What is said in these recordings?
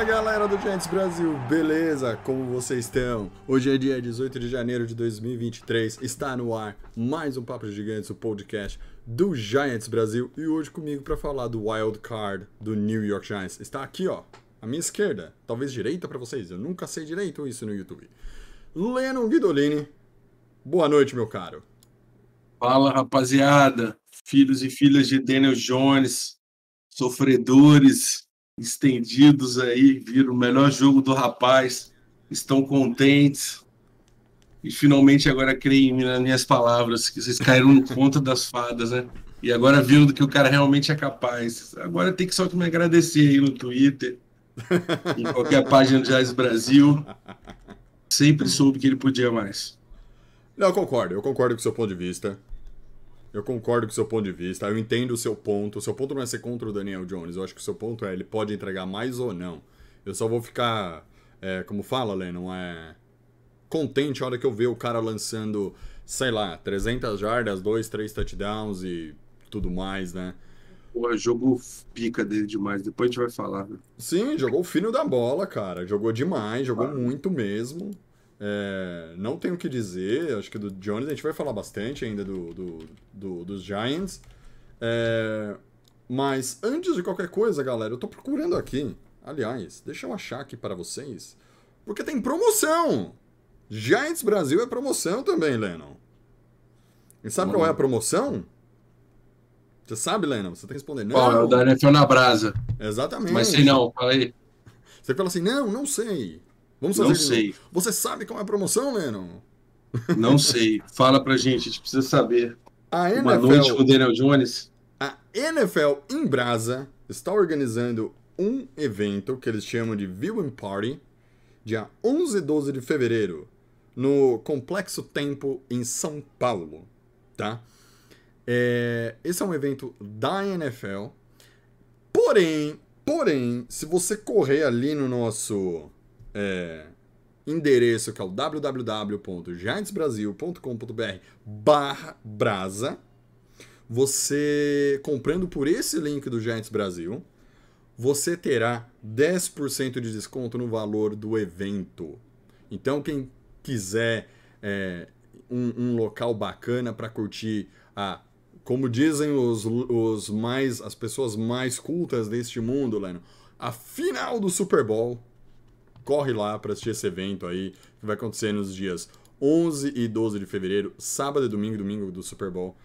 Fala galera do Giants Brasil, beleza? Como vocês estão? Hoje é dia 18 de janeiro de 2023, está no ar mais um Papo de Gigantes, o podcast do Giants Brasil e hoje comigo para falar do wild card do New York Giants. Está aqui, ó, à minha esquerda, talvez direita para vocês, eu nunca sei direito isso no YouTube. Lennon Guidolini, boa noite, meu caro. Fala, rapaziada, filhos e filhas de Daniel Jones, sofredores estendidos aí, viram o melhor jogo do rapaz, estão contentes e finalmente agora creem nas minhas palavras, que vocês caíram no conto das fadas, né? E agora viram do que o cara realmente é capaz. Agora tem que só que me agradecer aí no Twitter, em qualquer página do Jazz Brasil. Sempre soube que ele podia mais. Não, eu concordo, eu concordo com o seu ponto de vista. Eu concordo com o seu ponto de vista, eu entendo o seu ponto. O seu ponto não é ser contra o Daniel Jones, eu acho que o seu ponto é ele pode entregar mais ou não. Eu só vou ficar, é, como fala, Lennon, é contente a hora que eu ver o cara lançando, sei lá, 300 jardas, 2, 3 touchdowns e tudo mais, né? Pô, jogo pica dele demais, depois a gente vai falar. Né? Sim, jogou o fino da bola, cara. Jogou demais, jogou muito mesmo. É, não tenho o que dizer, acho que do Jones a gente vai falar bastante ainda do, do, do- dos Giants. É, mas antes de qualquer coisa, galera, eu tô procurando aqui. Aliás, deixa eu achar aqui para vocês. Porque tem promoção! Giants Brasil é promoção também, Lennon. E sabe qual é a promoção? Você sabe, Lennon? Você tem que responder. Não, Ó, é o da NFL na brasa. exatamente. Mas sei não, fala aí. Você fala assim, não, não sei. Vamos fazer Não sei. Você sabe qual é a promoção, Lennon? Não sei. Fala pra gente, a gente precisa saber. A Uma noite com o NFL, Daniel Jones. a NFL em Brasa está organizando um evento que eles chamam de Viewing Party, dia 11 e 12 de fevereiro, no Complexo Tempo em São Paulo, tá? É, esse é um evento da NFL. Porém, porém, se você correr ali no nosso é, endereço que é o www.giantsbrasil.com.br barra brasa, você comprando por esse link do Giants Brasil, você terá 10% de desconto no valor do evento. Então, quem quiser é, um, um local bacana para curtir a como dizem os, os mais as pessoas mais cultas deste mundo, Leno, a final do Super Bowl. Corre lá para assistir esse evento aí, que vai acontecer nos dias 11 e 12 de fevereiro, sábado e domingo, domingo do Super Bowl,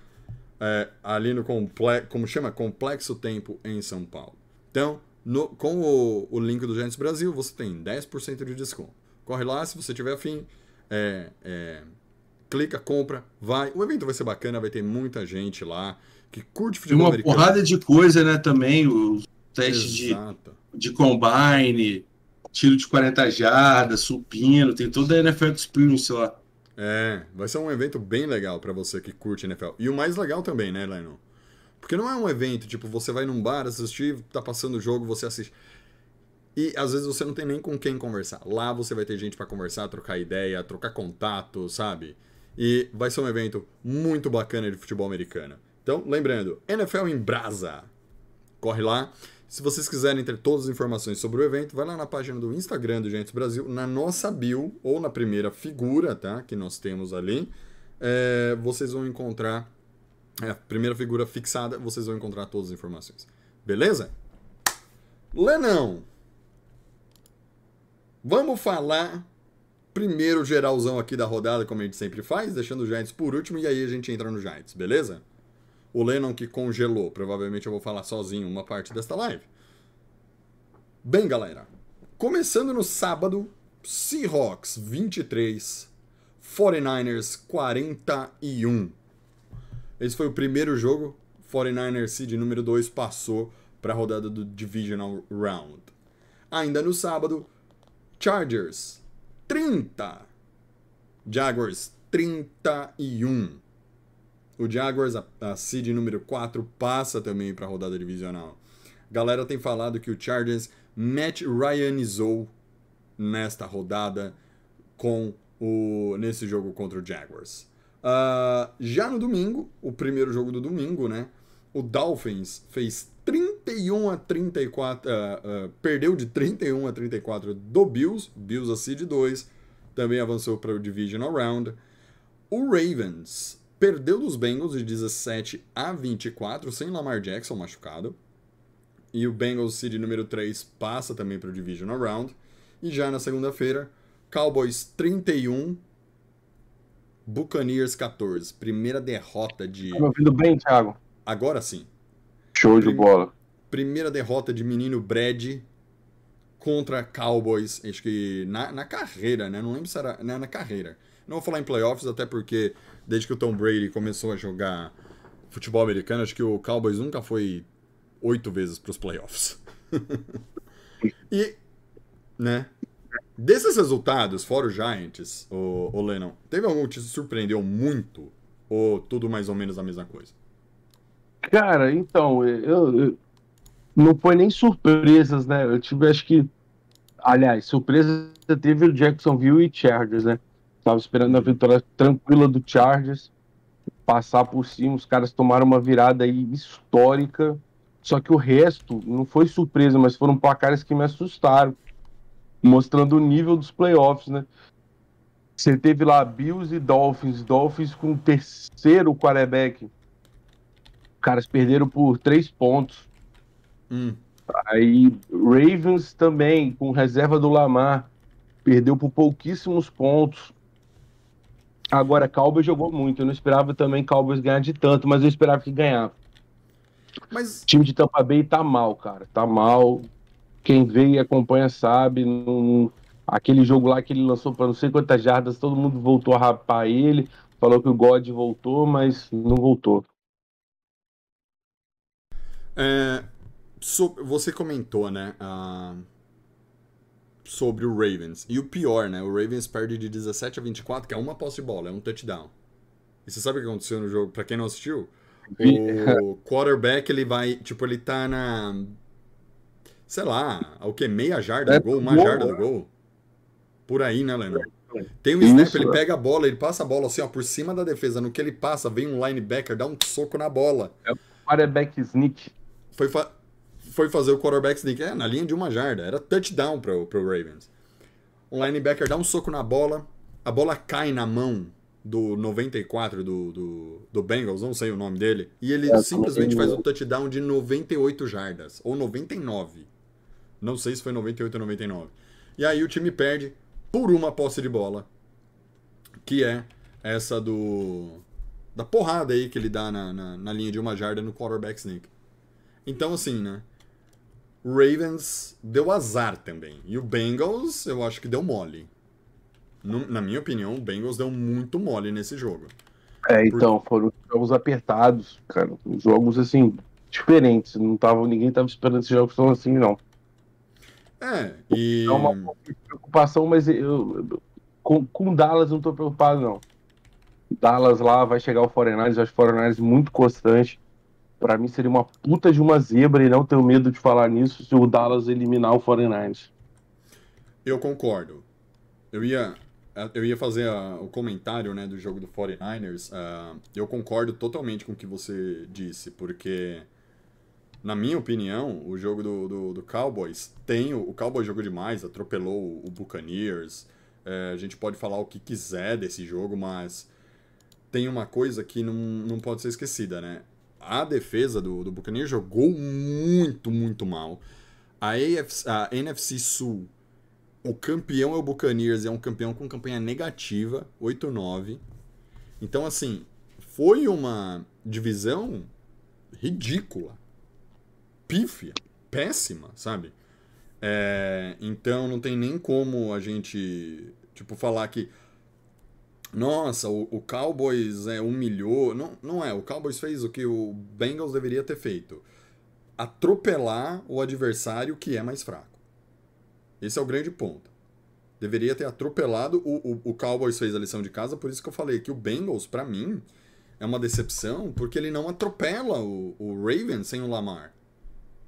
é, ali no complexo, como chama? Complexo Tempo em São Paulo. Então, no- com o, o link do Giants Brasil, você tem 10% de desconto. Corre lá, se você tiver afim, é, é, clica, compra, vai. O evento vai ser bacana, vai ter muita gente lá que curte futebol uma americano. porrada de coisa, né, também. Os testes de, de combine, tiro de 40 jardas, supino, tem toda a NFL Experience lá. É, vai ser um evento bem legal pra você que curte NFL. E o mais legal também, né, Lennon? Porque não é um evento, tipo, você vai num bar assistir, tá passando o jogo, você assiste. E às vezes você não tem nem com quem conversar. Lá você vai ter gente pra conversar, trocar ideia, trocar contato, sabe? E vai ser um evento muito bacana de futebol americano. Então, lembrando, NFL em Brasa. Corre lá. Se vocês quiserem ter todas as informações sobre o evento, vai lá na página do Instagram do Giants Brasil, na nossa bio, ou na primeira figura, tá? Que nós temos ali. É, vocês vão encontrar. É, a primeira figura fixada, vocês vão encontrar todas as informações. Beleza? Lenão! Vamos falar primeiro geralzão aqui da rodada, como a gente sempre faz, deixando o Giants por último, e aí a gente entra no Giants, beleza? O Lennon que congelou, provavelmente eu vou falar sozinho uma parte desta live. Bem, galera, começando no sábado, Seahawks 23, 49ers 41. Esse foi o primeiro jogo, 49ers seed número 2 passou para a rodada do Divisional Round. Ainda no sábado, Chargers 30. Jaguars 31. O Jaguars, a, a seed número 4, passa também para a rodada divisional. Galera tem falado que o Chargers Matt Ryanizou nesta rodada com o nesse jogo contra o Jaguars. Uh, já no domingo, o primeiro jogo do domingo, né? O Dolphins fez 31 a 34, uh, uh, perdeu de 31 a 34 do Bills, Bills a seed 2, também avançou para o Divisional Round. O Ravens perdeu dos Bengals de 17 a 24, sem Lamar Jackson machucado. E o Bengals seed número 3 passa também para o Divisional Round. E já na segunda-feira, Cowboys 31, Buccaneers 14. Primeira derrota de. Tá me ouvindo bem, Thiago? Agora sim. Show de bola. Primeira derrota de menino Brad contra Cowboys. Acho que na, na carreira, né? Não lembro se era. Na, na carreira. Não vou falar em playoffs, até porque desde que o Tom Brady começou a jogar futebol americano, acho que o Cowboys nunca foi oito vezes para os playoffs. e, né? Desses resultados, fora o Giants, o, o Lennon, teve algum que te surpreendeu muito? Ou tudo mais ou menos a mesma coisa? Cara, então, eu, eu- não foi nem surpresas, né? Eu tive, acho que. Aliás, surpresa teve o Jacksonville e Chargers, né? Tava esperando a vitória tranquila do Chargers, passar por cima, os caras tomaram uma virada aí histórica. Só que o resto não foi surpresa, mas foram placares que me assustaram, mostrando o nível dos playoffs, né? Você teve lá Bills e Dolphins, Dolphins com o terceiro quarterback. Os caras perderam por três pontos. Hum. Aí Ravens também, com reserva do Lamar, perdeu por pouquíssimos pontos. Agora, Cowboys jogou muito. Eu não esperava também Cowboys ganhar de tanto, mas eu esperava que ganhava. Mas O time de Tampa Bay tá mal, cara. Tá mal. Quem vê e acompanha sabe. Não- Aquele jogo lá que ele lançou para não sei quantas jardas, todo mundo voltou a rapar ele. Falou que o God voltou, mas não voltou. É, so- você comentou, né, ah, sobre o Ravens. E o pior, né, o Ravens perde de 17 a 24, que é uma posse de bola, é um touchdown. E você sabe o que aconteceu no jogo? Pra quem não assistiu, o quarterback, ele vai, tipo, ele tá na, sei lá, o que, meia jarda É do gol, uma jarda do né? gol? Por aí, né, Leandro? Tem um snap, ele é. pega a bola, ele passa a bola assim, ó, por cima da defesa. No que ele passa, vem um linebacker, dá um soco na bola. Quarterback sneak. foi, fa- foi fazer o quarterback sneak é, na linha de uma jarda. Era touchdown pro, pro Ravens. O linebacker dá um soco na bola, a bola cai na mão do 94 do, do, do Bengals, não sei o nome dele, e ele É, simplesmente faz um touchdown de 98 jardas, ou 99. Não sei se foi 98 ou 99. E aí o time perde por uma posse de bola, que é essa do da porrada aí que ele dá na, na, na linha de uma jarda no quarterback sneak. Então, assim, né? O Ravens deu azar também. E o Bengals, eu acho que deu mole. No- na minha opinião, o Bengals deu muito mole nesse jogo. É, então, foram jogos apertados, cara. Jogos, assim, diferentes. Não tava, ninguém tava esperando esses jogos tão assim, não. É, e. É uma preocupação, mas eu, eu- com, com Dallas eu não tô preocupado, não. Dallas lá vai chegar o 49ers, eu acho o 49ers muito constante. Pra mim seria uma puta de uma zebra e não tenho medo de falar nisso se o Dallas eliminar o 49ers. Eu concordo. Eu ia, eu ia fazer a- o comentário né, do jogo do 49ers. ah, eu concordo totalmente com o que você disse, porque, na minha opinião, o jogo do, do, do Cowboys tem. O, o Cowboys jogou demais, atropelou o Buccaneers. É, a gente pode falar o que quiser desse jogo, mas tem uma coisa que não, não pode ser esquecida, né? A defesa do, do Buccaneers jogou muito, muito mal. A, AFC, a NFC Sul o campeão é o Buccaneers, é um campeão com campanha negativa, 8-9. Então, assim, foi uma divisão ridícula, pífia, péssima, sabe? É, então, não tem nem como a gente, tipo, falar que nossa, o, o Cowboys é, humilhou. Não, não é, o Cowboys fez o que o Bengals deveria ter feito. Atropelar o adversário que é mais fraco. Esse é o grande ponto. Deveria ter atropelado. O, o, o Cowboys fez a lição de casa, por isso que eu falei que o Bengals, pra mim, é uma decepção, porque ele não atropela o, o Ravens sem o Lamar.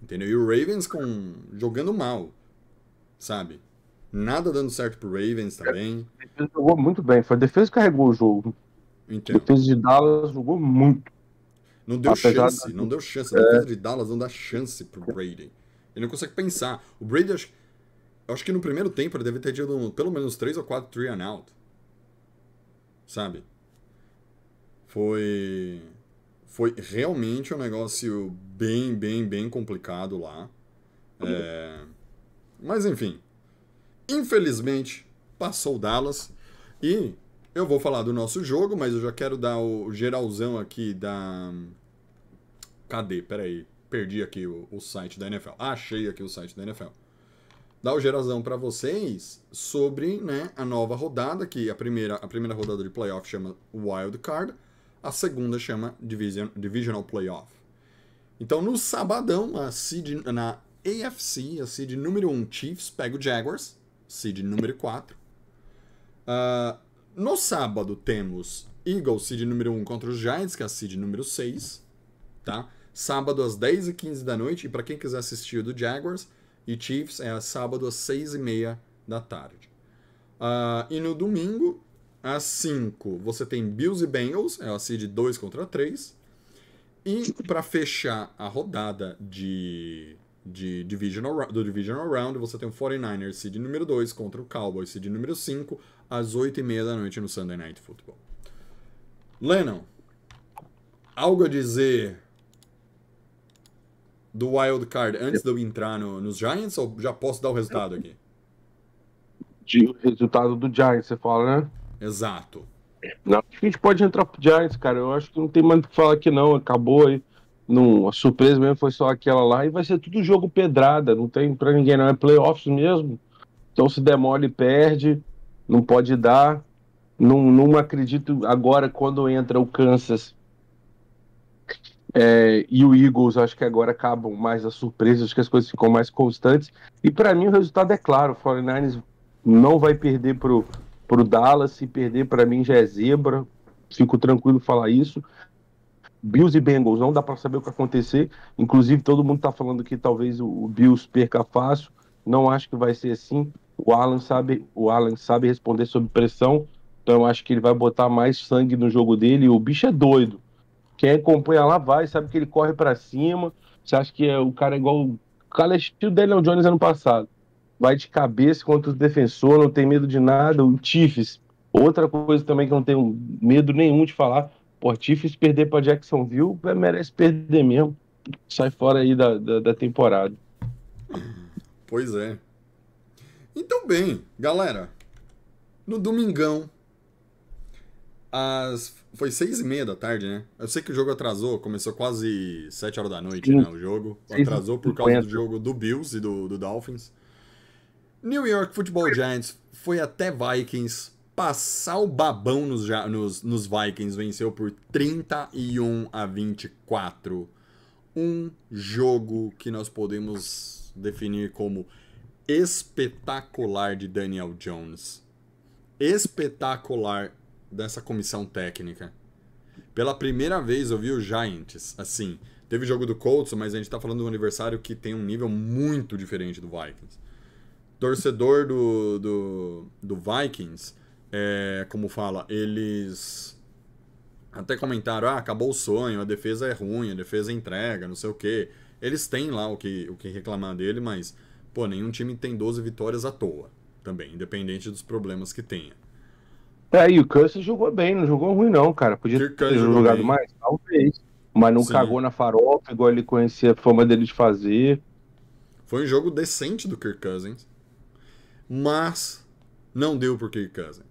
Entendeu? E o Ravens com, jogando mal, sabe? Nada dando certo pro Ravens também. A defesa jogou muito bem. Foi a defesa que carregou o jogo. A Então, defesa de Dallas jogou muito. não deu apesar chance, da- não deu chance. A defesa de Dallas não dá chance pro Brady. Ele não consegue pensar. O Brady, acho, eu acho que no primeiro tempo ele deve ter tido pelo menos três ou quatro three and out. Sabe? Foi. Foi realmente um negócio bem, bem, bem complicado lá. É, Mas enfim. Infelizmente, passou o Dallas. E eu vou falar do nosso jogo, mas eu já quero dar o geralzão aqui da. Cadê? Peraí. Perdi aqui o, o site da NFL. Achei aqui o site da NFL. Dar o geralzão para vocês sobre né, a nova rodada, que a primeira, a primeira rodada de playoff chama Wild Card, a segunda chama Division, Divisional Playoff. Então, no sabadão, a seed, na AFC, a seed número 1 Chiefs pega o Jaguars, seed número 4. Ah, no sábado temos Eagles, seed número 1 contra os Giants, que é a seed número 6. Tá? Sábado às 10h15 da noite. E para quem quiser assistir o do Jaguars e Chiefs, é sábado às 6h30 da tarde. Ah, e no domingo, às 5, você tem Bills e Bengals, é a seed 2 contra 3. E para fechar a rodada de, de divisional, do Divisional Round, você tem o 49ers, seed número 2, contra o Cowboys, seed número 5, às 8h30 da noite no Sunday Night Football. Lennon, algo a dizer do Wild Card antes de eu entrar no- nos Giants ou já posso dar o resultado aqui? De resultado do Giants, você fala, né? Exato. Não, acho que a gente pode entrar pro Giants, cara. Eu acho que não tem mais o que falar aqui, não. Acabou aí. Não, a surpresa mesmo foi só aquela lá. E vai ser tudo jogo pedrada. Não tem pra ninguém, não. É playoffs mesmo. Então se demole, perde. Não pode dar. Não, não acredito agora quando entra o Kansas é, e o Eagles. Acho que agora acabam mais as surpresas. Acho que as coisas ficam mais constantes. E pra mim o resultado é claro. O 49ers não vai perder pro, pro Dallas. Se perder, pra mim já é zebra. Fico tranquilo falar isso. Bills e Bengals, não dá pra saber o que acontecer. Inclusive, todo mundo tá falando que talvez o Bills perca fácil. Não acho que vai ser assim. O Alan sabe, o Alan sabe responder sob pressão. Então eu acho que ele vai botar mais sangue no jogo dele. O bicho é doido. Quem acompanha lá vai, sabe que ele corre pra cima. Você acha que é, o cara é igual o cara é estilo Daniel Jones ano passado. Vai de cabeça contra o defensor, não tem medo de nada. O Chiefs, outra coisa também que eu não tenho medo nenhum de falar. Chiefs perder pra Jacksonville merece perder mesmo. Sai fora aí da, da, da temporada. Pois é. Então, bem, galera. No domingão, às... foi seis e meia da tarde, né? Eu sei que o jogo atrasou, começou quase sete horas da noite, Sim. né? O jogo atrasou por causa do jogo do Bills e do, do Dolphins. New York Football Giants foi até Vikings passar o babão nos, nos, nos Vikings, venceu por 31 a 24. Um jogo que nós podemos definir como espetacular de Daniel Jones. Espetacular dessa comissão técnica. Pela primeira vez eu vi o Giants, assim, teve jogo do Colts, mas a gente tá falando de um aniversário que tem um nível muito diferente do Vikings. Torcedor do, do, do Vikings, é, como fala, eles até comentaram, ah, acabou o sonho, a defesa é ruim, a defesa entrega, não sei o quê. Eles têm lá o que, o que reclamar dele, mas, pô, nenhum time tem 12 vitórias à toa, também, independente dos problemas que tenha. É, e o Cousins jogou bem, não jogou ruim não, cara. Podia Kirk ter jogado bem. mais, talvez. Mas não Sim. cagou na farofa, igual ele conhecia a fama dele de fazer. Foi um jogo decente do Kirk Cousins, mas não deu pro Kirk Cousins.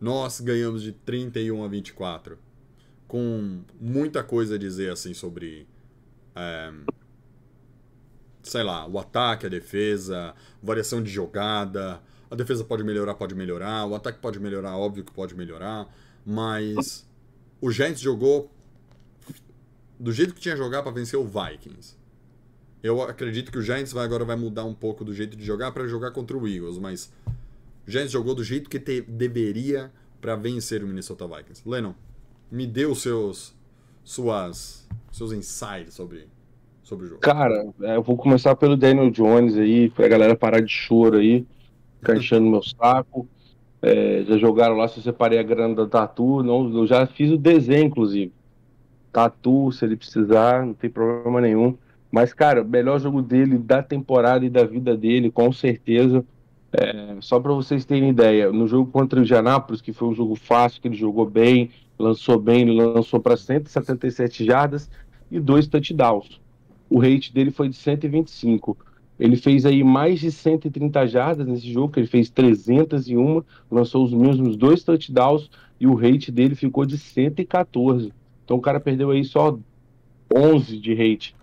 Nós ganhamos de 31 a 24, com muita coisa a dizer assim sobre, é, sei lá, o ataque, a defesa, variação de jogada. A defesa pode melhorar, pode melhorar. O ataque pode melhorar, óbvio que pode melhorar. Mas o Giants jogou do jeito que tinha jogar para vencer o Vikings. Eu acredito que o Giants vai, agora vai mudar um pouco do jeito de jogar para jogar contra o Eagles, mas O Giants jogou do jeito que te- deveria para vencer o Minnesota Vikings. Lennon, me dê os seus suas seus insights sobre sobre o jogo. Cara, é, eu vou começar pelo Daniel Jones aí, pra galera parar de choro aí, ficar enchendo meu saco. É, já jogaram lá, se eu separei a grana da Tatu, não, eu já fiz o desenho, inclusive. Tatu, se ele precisar, não tem problema nenhum. Mas, cara, melhor jogo dele, da temporada e da vida dele, com certeza. É, só para vocês terem ideia, no jogo contra o Indianapolis, que foi um jogo fácil, que ele jogou bem, lançou bem, lançou para 177 jardas e dois touchdowns. O rate dele foi de 125. Ele fez aí mais de 130 jardas nesse jogo, que ele fez 301, lançou os mesmos dois touchdowns e o rate dele ficou de 114. Então o cara perdeu aí só 11 de rate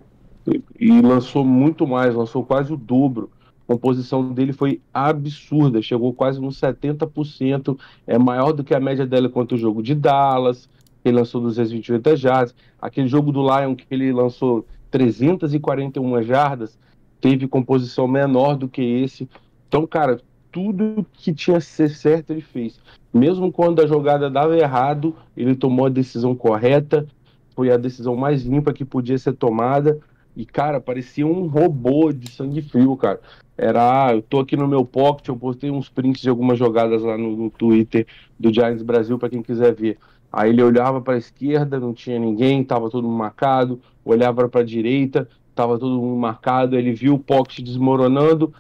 e lançou muito mais, lançou quase o dobro. Composição dele foi absurda, chegou quase nos 70%, é maior do que a média dela contra o jogo de Dallas, que ele lançou 228 jardas, aquele jogo do Lion que ele lançou 341 jardas, teve composição menor do que esse. Então, cara, tudo que tinha que ser certo ele fez. Mesmo quando a jogada dava errado, ele tomou a decisão correta, foi a decisão mais limpa que podia ser tomada. E, cara, parecia um robô de sangue frio, cara. Era, ah, eu tô aqui no meu pocket, eu postei uns prints de algumas jogadas lá no, no Twitter do Giants Brasil para quem quiser ver. Aí ele olhava para a esquerda, não tinha ninguém, tava todo mundo marcado. Olhava para a direita, tava todo mundo marcado. Ele viu o pocket desmoronando,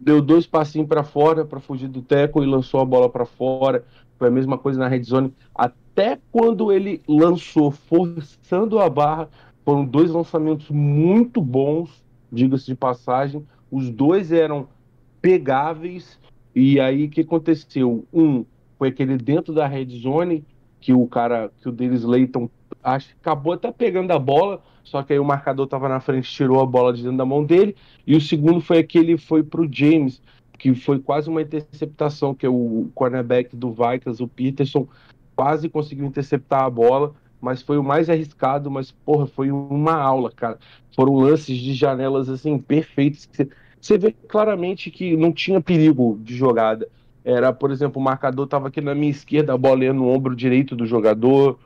deu dois passinhos para fora para fugir do teco e lançou a bola para fora. Foi a mesma coisa na red zone. Até quando ele lançou, forçando a barra, foram dois lançamentos muito bons, diga-se de passagem. Os dois eram pegáveis. E aí o que aconteceu? Um foi aquele dentro da red zone que o cara, que o Dennis Layton acho acabou até pegando a bola, só que aí o marcador estava na frente, tirou a bola de dentro da mão dele. E o segundo foi aquele foi para o James, que foi quase uma interceptação, que é o cornerback do Vikings, o Peterson, quase conseguiu interceptar a bola, mas foi o mais arriscado, mas porra, foi uma aula, cara. Foram lances de janelas assim perfeitos. Você vê claramente que não tinha perigo de jogada. Era, por exemplo, o marcador estava aqui na minha esquerda, a bola ia no ombro direito do jogador.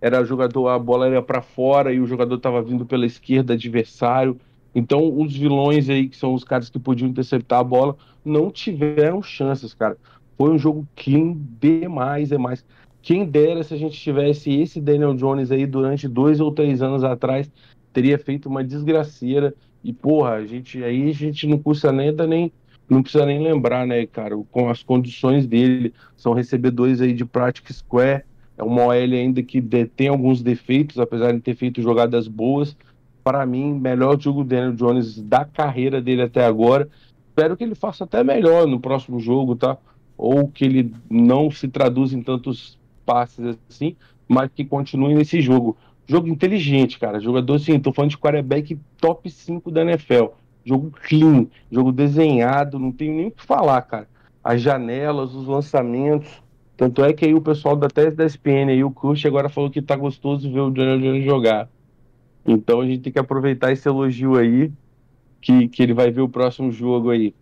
Era o jogador, a bola ia para fora e o jogador estava vindo pela esquerda adversário. Então, os vilões aí, que são os caras que podiam interceptar a bola, não tiveram chances, cara. Foi um jogo clean demais, demais. Quem dera se a gente tivesse esse Daniel Jones aí durante dois ou três anos atrás, teria feito uma desgraceira. E, porra, a gente aí a gente não custa nem, nem não precisa nem lembrar, né, cara, com as condições dele, são recebedores aí de Practice Square, é uma OL ainda que tem alguns defeitos, apesar de ter feito jogadas boas. Para mim, melhor jogo Daniel Jones da carreira dele até agora. Espero que ele faça até melhor no próximo jogo, tá? Ou que ele não se traduza em tantos passes assim, mas que continue nesse jogo. Jogo inteligente, cara. Jogador, assim, tô falando de quarterback top 5 da NFL jogo clean, jogo desenhado, não tenho nem o que falar, cara. As janelas, os lançamentos. Tanto é que aí o pessoal da tese da SPN aí, o Kurt, agora falou que tá gostoso ver o Daniel Jones jogar. Então a gente tem que aproveitar esse elogio aí, que, que ele vai ver o próximo jogo aí.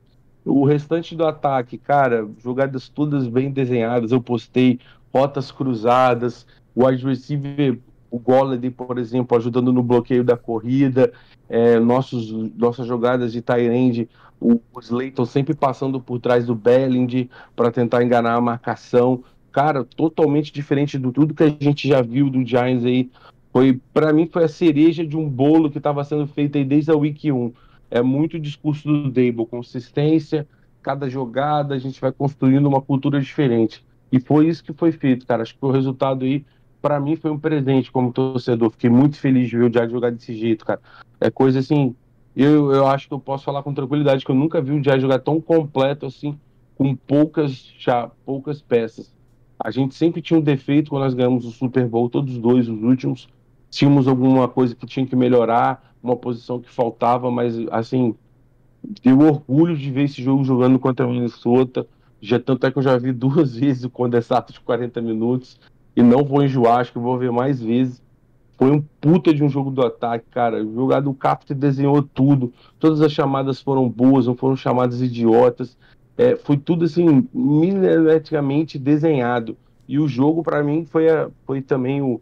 O restante do ataque, cara, jogadas todas bem desenhadas. Eu postei rotas cruzadas, o wide receiver, o Golladay, por exemplo, ajudando no bloqueio da corrida, é, nossos, nossas jogadas de Tyrande, o, o Slayton sempre passando por trás do Bellinger para tentar enganar a marcação. Cara, totalmente diferente do tudo que a gente já viu do Giants aí. Foi, para mim, foi a cereja de um bolo que estava sendo feito aí desde a Week 1. É muito discurso do Dable, consistência, cada jogada, a gente vai construindo uma cultura diferente. E foi isso que foi feito, cara. Acho que o resultado aí para mim foi um presente como torcedor. Fiquei muito feliz de ver o Jazz jogar desse jeito, cara. É coisa assim, eu, eu acho que eu posso falar com tranquilidade que eu nunca vi o Jazz jogar tão completo assim, com poucas, já, poucas peças. A gente sempre tinha um defeito quando nós ganhamos o Super Bowl, todos os dois, os últimos. Tínhamos alguma coisa que tinha que melhorar, uma posição que faltava, mas assim, deu orgulho de ver esse jogo jogando contra a Minnesota. Já, tanto é que eu já vi duas vezes o condensato de 40 minutos e não vou enjoar, acho que vou ver mais vezes. Foi um puta de um jogo do ataque, cara. O jogador do Capta desenhou tudo. Todas as chamadas foram boas, não foram chamadas idiotas. é, foi tudo assim milimetricamente desenhado. E o jogo para mim foi, a, foi também o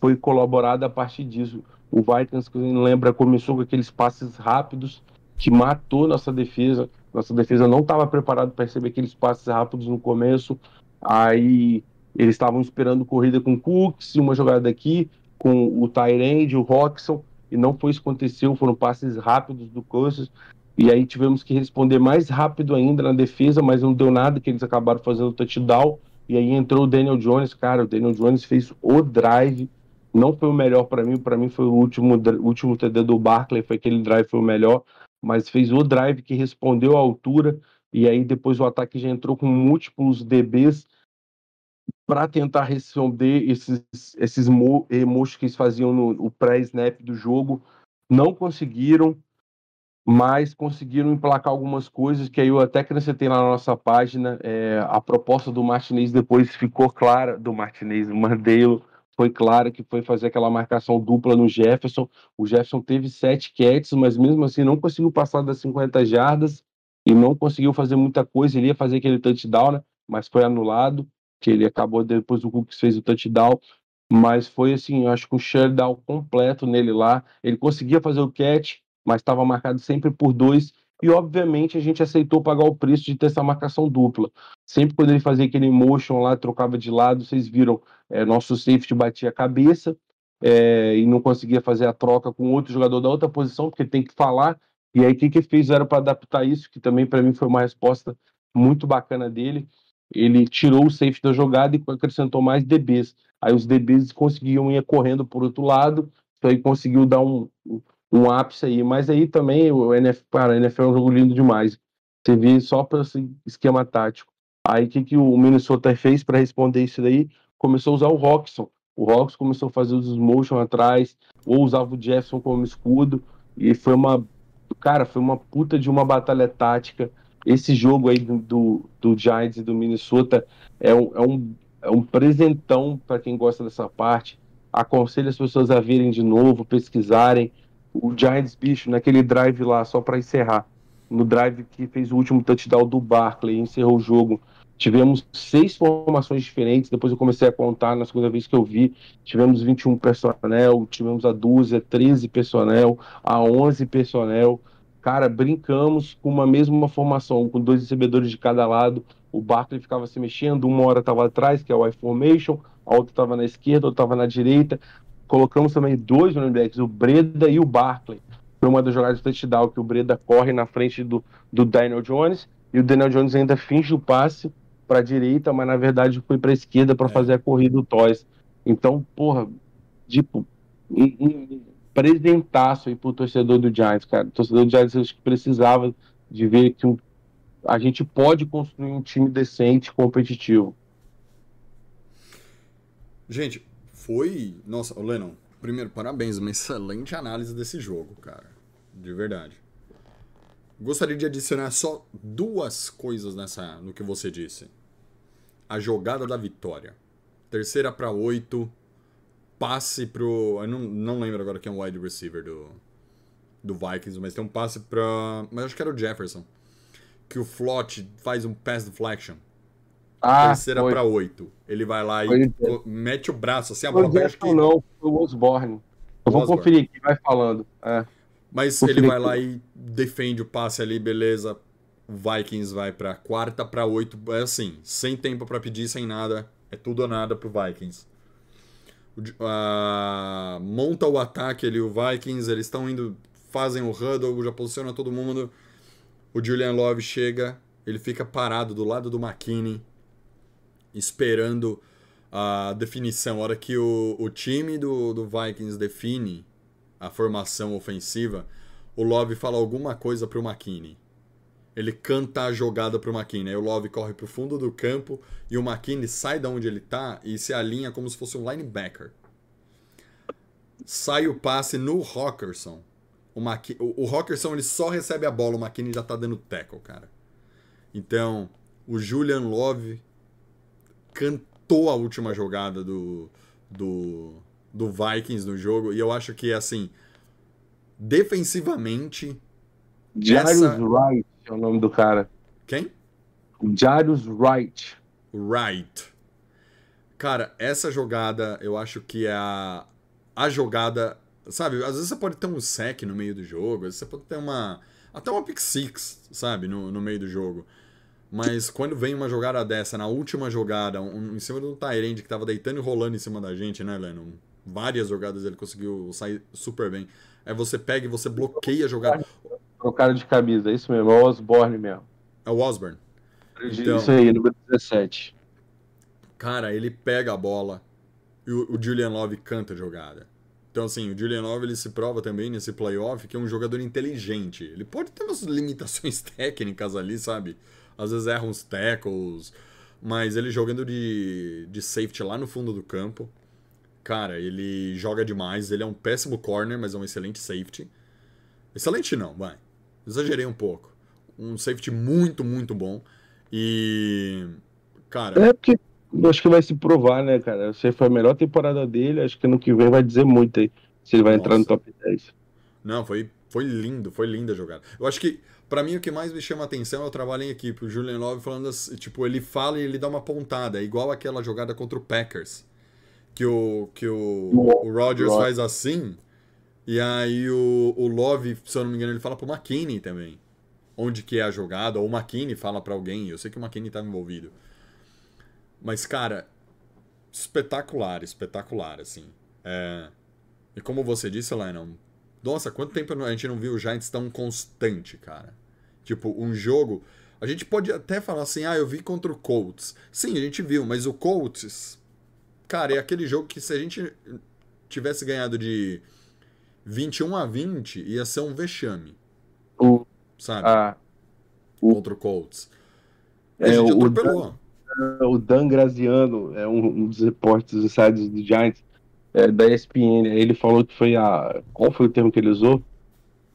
foi colaborado a partir disso. O Vikings, quem lembra, começou com aqueles passes rápidos que matou nossa defesa. Nossa defesa não estava preparada para receber aqueles passes rápidos no começo. Aí eles estavam esperando corrida com Cooks, uma jogada aqui, com o Tyrande, o Roxon, e não foi isso que aconteceu, foram passes rápidos do Cousins. E aí tivemos que responder mais rápido ainda na defesa, mas não deu nada, que eles acabaram fazendo o touchdown. E aí entrou o Daniel Jones, cara, o Daniel Jones fez o drive. Não foi o melhor para mim, para mim foi o último, último TD do Barkley, foi aquele drive foi o melhor, mas fez o drive que respondeu à altura. E aí depois o ataque já entrou com múltiplos DBs para tentar responder esses, esses emotions que eles faziam no pré-snap do jogo. Não conseguiram mas conseguiram emplacar algumas coisas que aí eu até acrescentei na nossa página. É, a proposta do Martinez depois ficou clara, do Martinez, Mandelo, foi clara que foi fazer aquela marcação dupla no Jefferson. O Jefferson teve sete catches, mas mesmo assim não conseguiu passar das 50 jardas e não conseguiu fazer muita coisa. Ele ia fazer aquele touchdown, né? mas foi anulado, que ele acabou depois o Cooks fez o touchdown. Mas foi assim, eu acho que um shutdown completo nele lá. Ele conseguia fazer o catch, mas estava marcado sempre por dois. E, obviamente, a gente aceitou pagar o preço de ter essa marcação dupla. Sempre quando ele fazia aquele motion lá, trocava de lado, vocês viram, é, nosso safety batia a cabeça é, e não conseguia fazer a troca com outro jogador da outra posição, porque tem que falar. E aí, o que, que fizeram para adaptar isso? Que também, para mim, foi uma resposta muito bacana dele. Ele tirou o safety da jogada e acrescentou mais DBs. Aí os DBs conseguiam ir correndo por outro lado, então aí conseguiu dar um, um ápice aí. Mas aí também o NFL, cara, o NFL é um jogo lindo demais. Você vê só para esse esquema tático. Aí o que, que o Minnesota fez para responder isso daí? Começou a usar o Roxon. O Roxon começou a fazer os motion atrás, ou usava o Jefferson como escudo. E foi uma. Cara, foi uma puta de uma batalha tática. Esse jogo aí do, do, Giants e do Minnesota é um, é um, é um presentão para quem gosta dessa parte. Aconselho as pessoas a verem de novo, pesquisarem o Giants, bicho, naquele drive lá, só para encerrar, no drive que fez o último touchdown do Barkley, encerrou o jogo. Tivemos seis formações diferentes, depois eu comecei a contar na segunda vez que eu vi. Tivemos 21 personnel, tivemos a dúzia, 13 personnel, a 11 personnel. Cara, brincamos com uma mesma formação, com dois recebedores de cada lado. O Barkley ficava se mexendo, uma hora estava atrás, que é o I-formation, a outra estava na esquerda, outra estava na direita colocamos também dois running backs, o Breda e o Barkley. Foi uma das jogadas de touchdown que o Breda corre na frente do, do Daniel Jones e o Daniel Jones ainda finge o passe para a direita, mas na verdade foi para a esquerda para é. fazer a corrida do Toys. Então, porra, tipo, um, um presentaço aí pro torcedor do Giants, cara. O torcedor do Giants acho que precisava de ver que um, a gente pode construir um time decente, competitivo. Gente, foi. Nossa, Lennon, primeiro, parabéns, uma excelente análise desse jogo, cara. De verdade. Gostaria de adicionar só duas coisas nessa no que você disse. A jogada da vitória. Terceira para oito. Passe pro. Eu não, não lembro agora quem é o wide receiver do, do Vikings, mas tem um passe pra. Mas acho que era o Jefferson. Que o Flot faz um pass deflection ah, terceira para oito. Ele vai lá e mete o braço assim, a bola pega. Que... Não, foi o Osborne. Eu vou Osborne. conferir aqui, vai falando. É. Mas ele vai lá e defende o passe ali, beleza. O Vikings vai para quarta para oito. É assim, sem tempo para pedir, sem nada. É tudo ou nada pro Vikings. Uh, monta o ataque ali, o Vikings, eles estão indo, fazem o huddle, já posiciona todo mundo. O Julian Love chega, ele fica parado do lado do McKinney esperando a definição. A hora que o, o time do, do Vikings define a formação ofensiva, o Love fala alguma coisa pro McKinney. Ele canta a jogada pro McKinney. Aí o Love corre pro fundo do campo e o McKinney sai da onde ele tá e se alinha como se fosse um linebacker. Sai o passe no Rockerson. O, o Rockerson ele só recebe a bola, o McKinney já tá dando tackle, cara. Então, o Julian Love cantou a última jogada do, do, do Vikings no jogo. E eu acho que, assim, defensivamente. Jarius essa... Wright é o nome do cara. Quem? Jarius Wright. Right. Cara, essa jogada eu acho que é a, a jogada. Sabe, às vezes você pode ter um sec no meio do jogo, às vezes você pode ter uma. Até uma pick six, sabe, no, no meio do jogo. Mas quando vem uma jogada dessa, na última jogada, um, em cima um Tyrande que tava deitando e rolando em cima da gente, né, Lennon? Várias jogadas ele conseguiu sair super bem. Aí você pega e você bloqueia a jogada. Trocaram de camisa, é isso mesmo, é o Osborne mesmo. É o Osborne. Então- Isso aí, número 17. Cara, ele pega a bola e o, o Julian Love canta a jogada. Então, assim, o Julian Love ele se prova também nesse playoff que é um jogador inteligente. Ele pode ter umas limitações técnicas ali, sabe? Às vezes erra uns tackles, mas ele jogando de, de safety lá no fundo do campo. Cara, ele joga demais. Ele é um péssimo corner, mas é um excelente safety. Excelente não, vai. Exagerei um pouco. Um safety muito, muito bom. E. Cara. É porque acho que vai se provar, né, cara? Se foi a melhor temporada dele, acho que ano que vem vai dizer muito aí. Se ele vai entrar no Nossa. top 10. Não, foi, foi lindo, foi linda a jogada. Eu acho que, pra mim, o que mais me chama atenção é o trabalho em equipe. O Julian Love falando tipo, ele fala e ele dá uma pontada, é igual aquela jogada contra o Packers. Que o, que o, o Rodgers Rod- faz assim, e aí o, o Love, se eu não me engano, ele fala pro McKinney também. Onde que é a jogada, ou o McKinney fala pra alguém, eu sei que o McKinney tava envolvido. Mas, cara, espetacular, espetacular, assim. É... E como você disse, Lennon, nossa, quanto tempo a gente não viu o Giants tão constante, cara? Tipo, um jogo. A gente pode até falar assim, ah, eu vi contra o Colts. Sim, a gente viu, mas o Colts. Cara, é aquele jogo que se a gente tivesse ganhado de 21 a 20, ia ser um vexame, O, sabe? a, Contra o Colts. E a É, gente o atropelou. o Dan Graziano, é um, um dos repórteres dos sites do Giants, é, da ESPN, ele falou que foi a. Qual foi o termo que ele usou?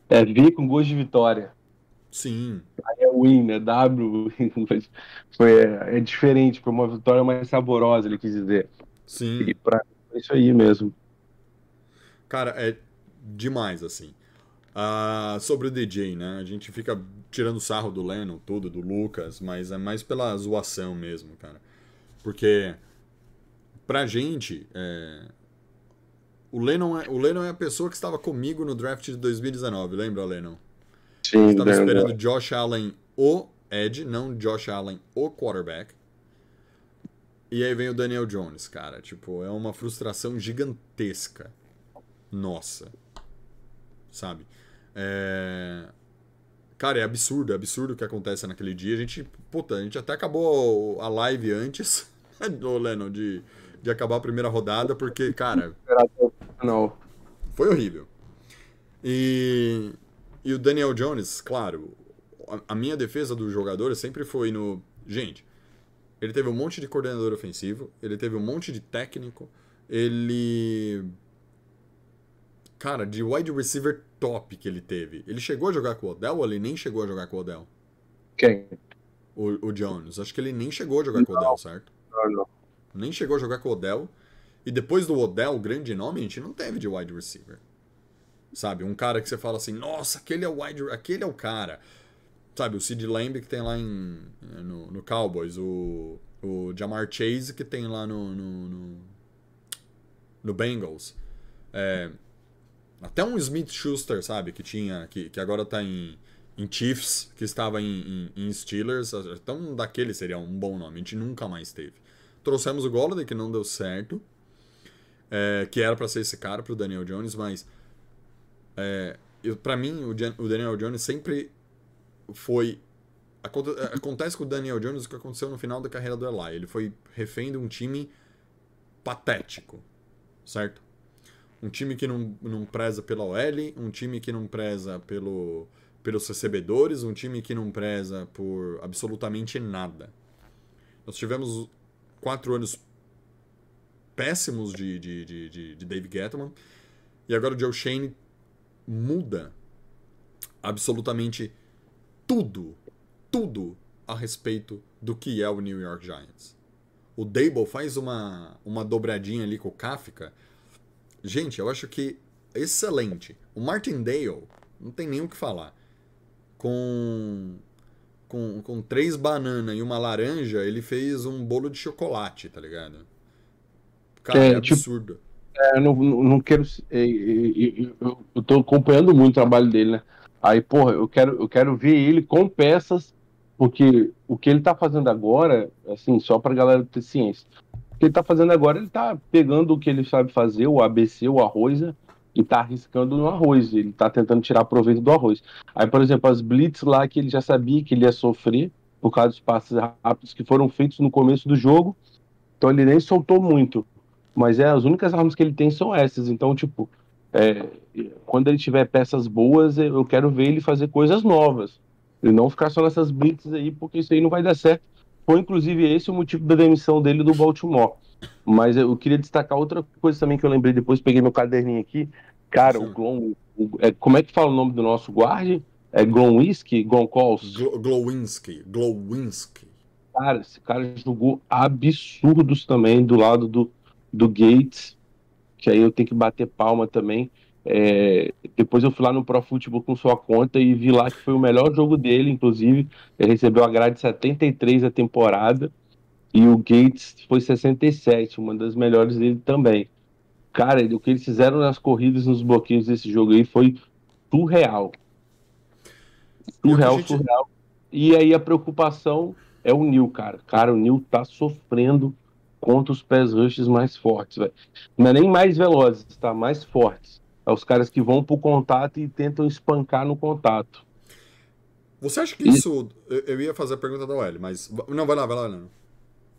É V com gosto de vitória. Sim. Aí é win, né? W. foi, é, é diferente, foi uma vitória mais saborosa, ele quis dizer. Sim. E pra é isso aí mesmo. Cara, é demais, assim. Ah, sobre o DJ, né? A gente fica tirando sarro do Lennon, tudo, do Lucas, mas é mais pela zoação mesmo, cara. Porque, pra gente, é, o, Lennon é, o Lennon é a pessoa que estava comigo no draft de 2019, lembra, Lennon? Sim, Estava esperando Josh Allen o Ed, não Josh Allen o quarterback. E aí vem o Daniel Jones, cara. Tipo, é uma frustração gigantesca. Nossa. Sabe? É... Cara, é absurdo, é absurdo o que acontece naquele dia. A gente, puta, a gente até acabou a live antes, ô Lennon, de, de acabar a primeira rodada, porque, cara, Não. foi horrível. E, e o Daniel Jones, claro, a, minha defesa do jogador sempre foi no. Gente, ele teve um monte de coordenador ofensivo, ele teve um monte de técnico, ele. Cara, de wide receiver top que ele teve. Ele chegou a jogar com o Odell ou ele nem chegou a jogar com o Odell? Quem? O, o Jones. Acho que ele nem chegou a jogar com o Odell, certo? Não, não. nem chegou a jogar com o Odell. E depois do Odell, o grande nome, a gente não teve de wide receiver. Sabe? Um cara que você fala assim, nossa, aquele é o wide, aquele é o cara. Sabe, o Sid Lamb que tem lá em, no, no Cowboys, o, o Jamar Chase que tem lá no, no, no, no Bengals. É, até um Smith Schuster, sabe, que tinha, que, que agora tá em, em Chiefs, que estava em, em, em Steelers. Então, daquele seria um bom nome. A gente nunca mais teve. Trouxemos o Golladay, que não deu certo. é, que era para ser esse cara pro Daniel Jones, mas é, para mim o, Jan- o Daniel Jones sempre foi aconte- acontece com o Daniel Jones o que aconteceu no final da carreira do Eli. Ele foi refém de um time patético, certo? Um time que não, não preza pela OL, um time que não preza pelo, pelos recebedores, um time que não preza por absolutamente nada. Nós tivemos quatro anos péssimos de, de, de, de, de Dave Gettman. E agora o Joe Shane muda absolutamente tudo, tudo a respeito do que é o New York Giants. O Dable faz uma, uma dobradinha ali com o Kafka. Gente, eu acho que excelente. O Martindale, não tem nem o que falar. Com com, com três bananas e uma laranja, ele fez um bolo de chocolate, tá ligado? Cara, É, é, tipo- absurdo. É, não, não não quero. é, é, é, Eu, eu tô acompanhando muito o trabalho dele, né? Aí, porra, eu quero, eu quero ver ele com peças, porque o que ele tá fazendo agora, assim, só pra galera ter ciência. O que ele tá fazendo agora, ele tá pegando o que ele sabe fazer, o ABC, o arroz, né? e tá arriscando no arroz. Ele tá tentando tirar proveito do arroz. Aí, por exemplo, as blitz lá que ele já sabia que ele ia sofrer, por causa dos passes rápidos que foram feitos no começo do jogo. Então ele nem soltou muito. Mas é, as únicas armas que ele tem são essas. Então, tipo, é, quando ele tiver peças boas, eu quero ver ele fazer coisas novas. E não ficar só nessas blitzes aí, porque isso aí não vai dar certo. Foi inclusive esse o motivo da demissão dele do Baltimore. Mas eu queria destacar outra coisa também que eu lembrei depois, peguei meu caderninho aqui. Cara, Sim. o Glon. o- é, como é que fala o nome do nosso guarde? É Glonwhisky? Goncols? Glo- Glowinski. Glowinski. Cara, esse cara jogou absurdos também do lado do, do Gates, que aí eu tenho que bater palma também. É, depois eu fui lá no Pro Football com sua conta e vi lá que foi o melhor jogo dele, inclusive. Ele recebeu a grade 73 a temporada e o Gates foi 67, uma das melhores dele também. Cara, o que eles fizeram nas corridas, nos bloqueios desse jogo aí foi surreal. Surreal, gente- surreal. E aí a preocupação é o Neil, cara. Cara, o Neil tá sofrendo contra os pés rushes mais fortes, velho. Não é nem mais velozes, tá? Mais fortes. É os caras que vão pro contato e tentam espancar no contato. Você acha que isso. Eu, ia fazer a pergunta da OL, mas. Não, vai lá, vai lá, Leandro.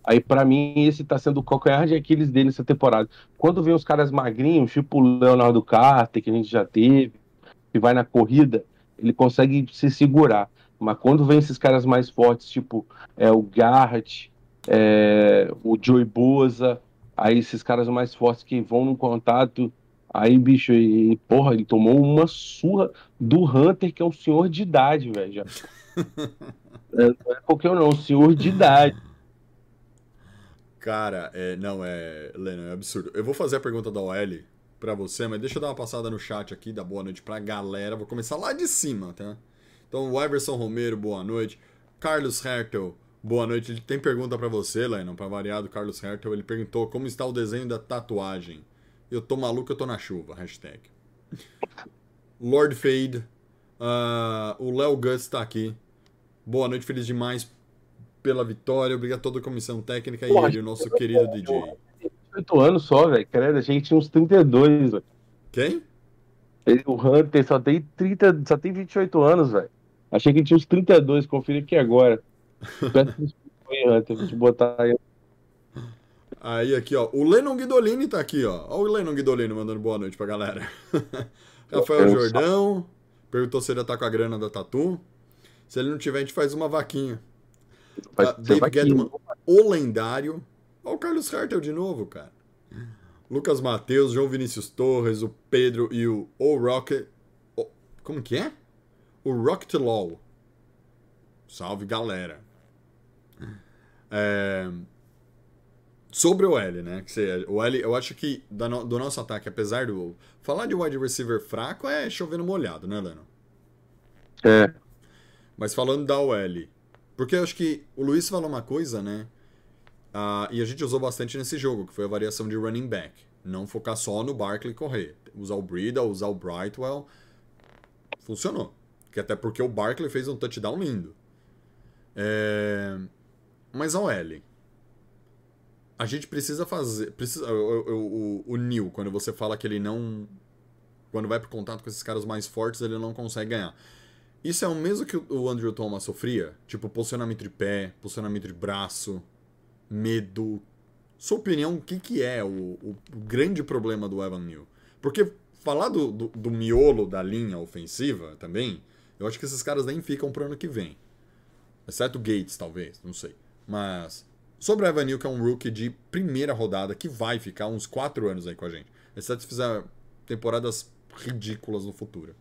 Aí, pra mim, esse tá sendo o calcanhar de Aquiles dele nessa temporada. Quando vem os caras magrinhos, tipo o Leonardo Carter, que a gente já teve, que vai na corrida, ele consegue se segurar. Mas quando vem esses caras mais fortes, tipo é, o Garrett, é, o Joey Boza, aí esses caras mais fortes que vão no contato, aí, bicho, e, porra, ele tomou uma surra do Hunter, que é um senhor de idade, velho. já. É, não é qualquer não, um senhor de idade. Cara, é, não, é. Lennon, é absurdo. Eu vou fazer a pergunta da OL pra você, mas deixa eu dar uma passada no chat aqui, dar boa noite pra galera. Vou começar lá de cima, tá? Então, o Everson Romero, boa noite. Carlos Hertel, boa noite. Ele tem pergunta pra você, Lennon, pra variar do Carlos Hertel. Ele perguntou como está o desenho da tatuagem. Eu tô maluco, eu tô na chuva. Hashtag. Lord Fade. ah, o Léo Guts tá aqui. Boa noite, feliz demais pela vitória. Obrigado a toda a comissão técnica e ele, o nosso querido DJ. 28 anos só, velho. Credo, a gente tinha uns 32, velho. Quem? O Hunter só tem 30, só tem 28 anos, velho. Achei que tinha uns 32, confira aqui agora. Aí, botar aqui, ó. O Lennon Guidolini tá aqui, ó. Ó o Lennon Guidolini mandando boa noite pra galera. Rafael Jordão perguntou se ele tá com a grana da Tatu. Se ele não tiver, a gente faz uma vaquinha. Ah, ser Dave. Gettman, o lendário. Ó o Carlos Carter de novo, cara. Lucas Matheus, João Vinícius Torres, o Pedro e o O Rocket. o- como que é? O Rocket Law. Salve, galera. É, Sobre o L, né? O L, eu acho que do nosso ataque, apesar do. Falar de wide receiver fraco é chovendo molhado, né, Leno? É, Mas falando da OL, porque eu acho que o Luiz falou uma coisa, né? Ah, e a gente usou bastante nesse jogo, que foi a variação de running back. Não focar só no Barkley correr. Usar o Breida, usar o Brightwell. Funcionou. Que até porque o Barkley fez um touchdown lindo. É, Mas a OL. A gente precisa fazer. Precisa... O, o, Neil, quando você fala que ele não. Quando vai pro contato com esses caras mais fortes, ele não consegue ganhar. Isso é o mesmo que o Andrew Thomas sofria? Tipo, posicionamento de pé, posicionamento de braço, medo. Sua opinião, o que, que é o, o- grande problema do Evan Neal? Porque falar do, do, do miolo da linha ofensiva também, eu acho que esses caras nem ficam pro ano que vem. Exceto Gates, talvez, não sei. Mas sobre o Evan Neal, que é um rookie de primeira rodada, que vai ficar uns 4 anos aí com a gente. Exceto se fizer temporadas ridículas no futuro.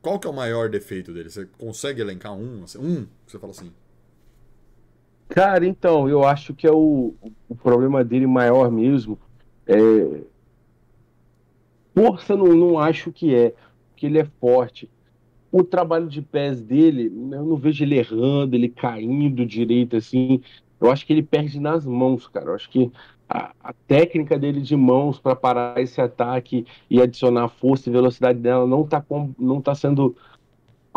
Qual que é o maior defeito dele? Você consegue elencar um? assim, um, você fala assim. Cara, então, eu acho que é o, o problema dele maior mesmo. É... Força não, não acho que é, porque ele é forte. O trabalho de pés dele, eu não vejo ele errando, ele caindo direito assim. Eu acho que ele perde nas mãos, cara. Eu acho que a, a técnica dele de mãos para parar esse ataque e adicionar força e velocidade dela não está não tá sendo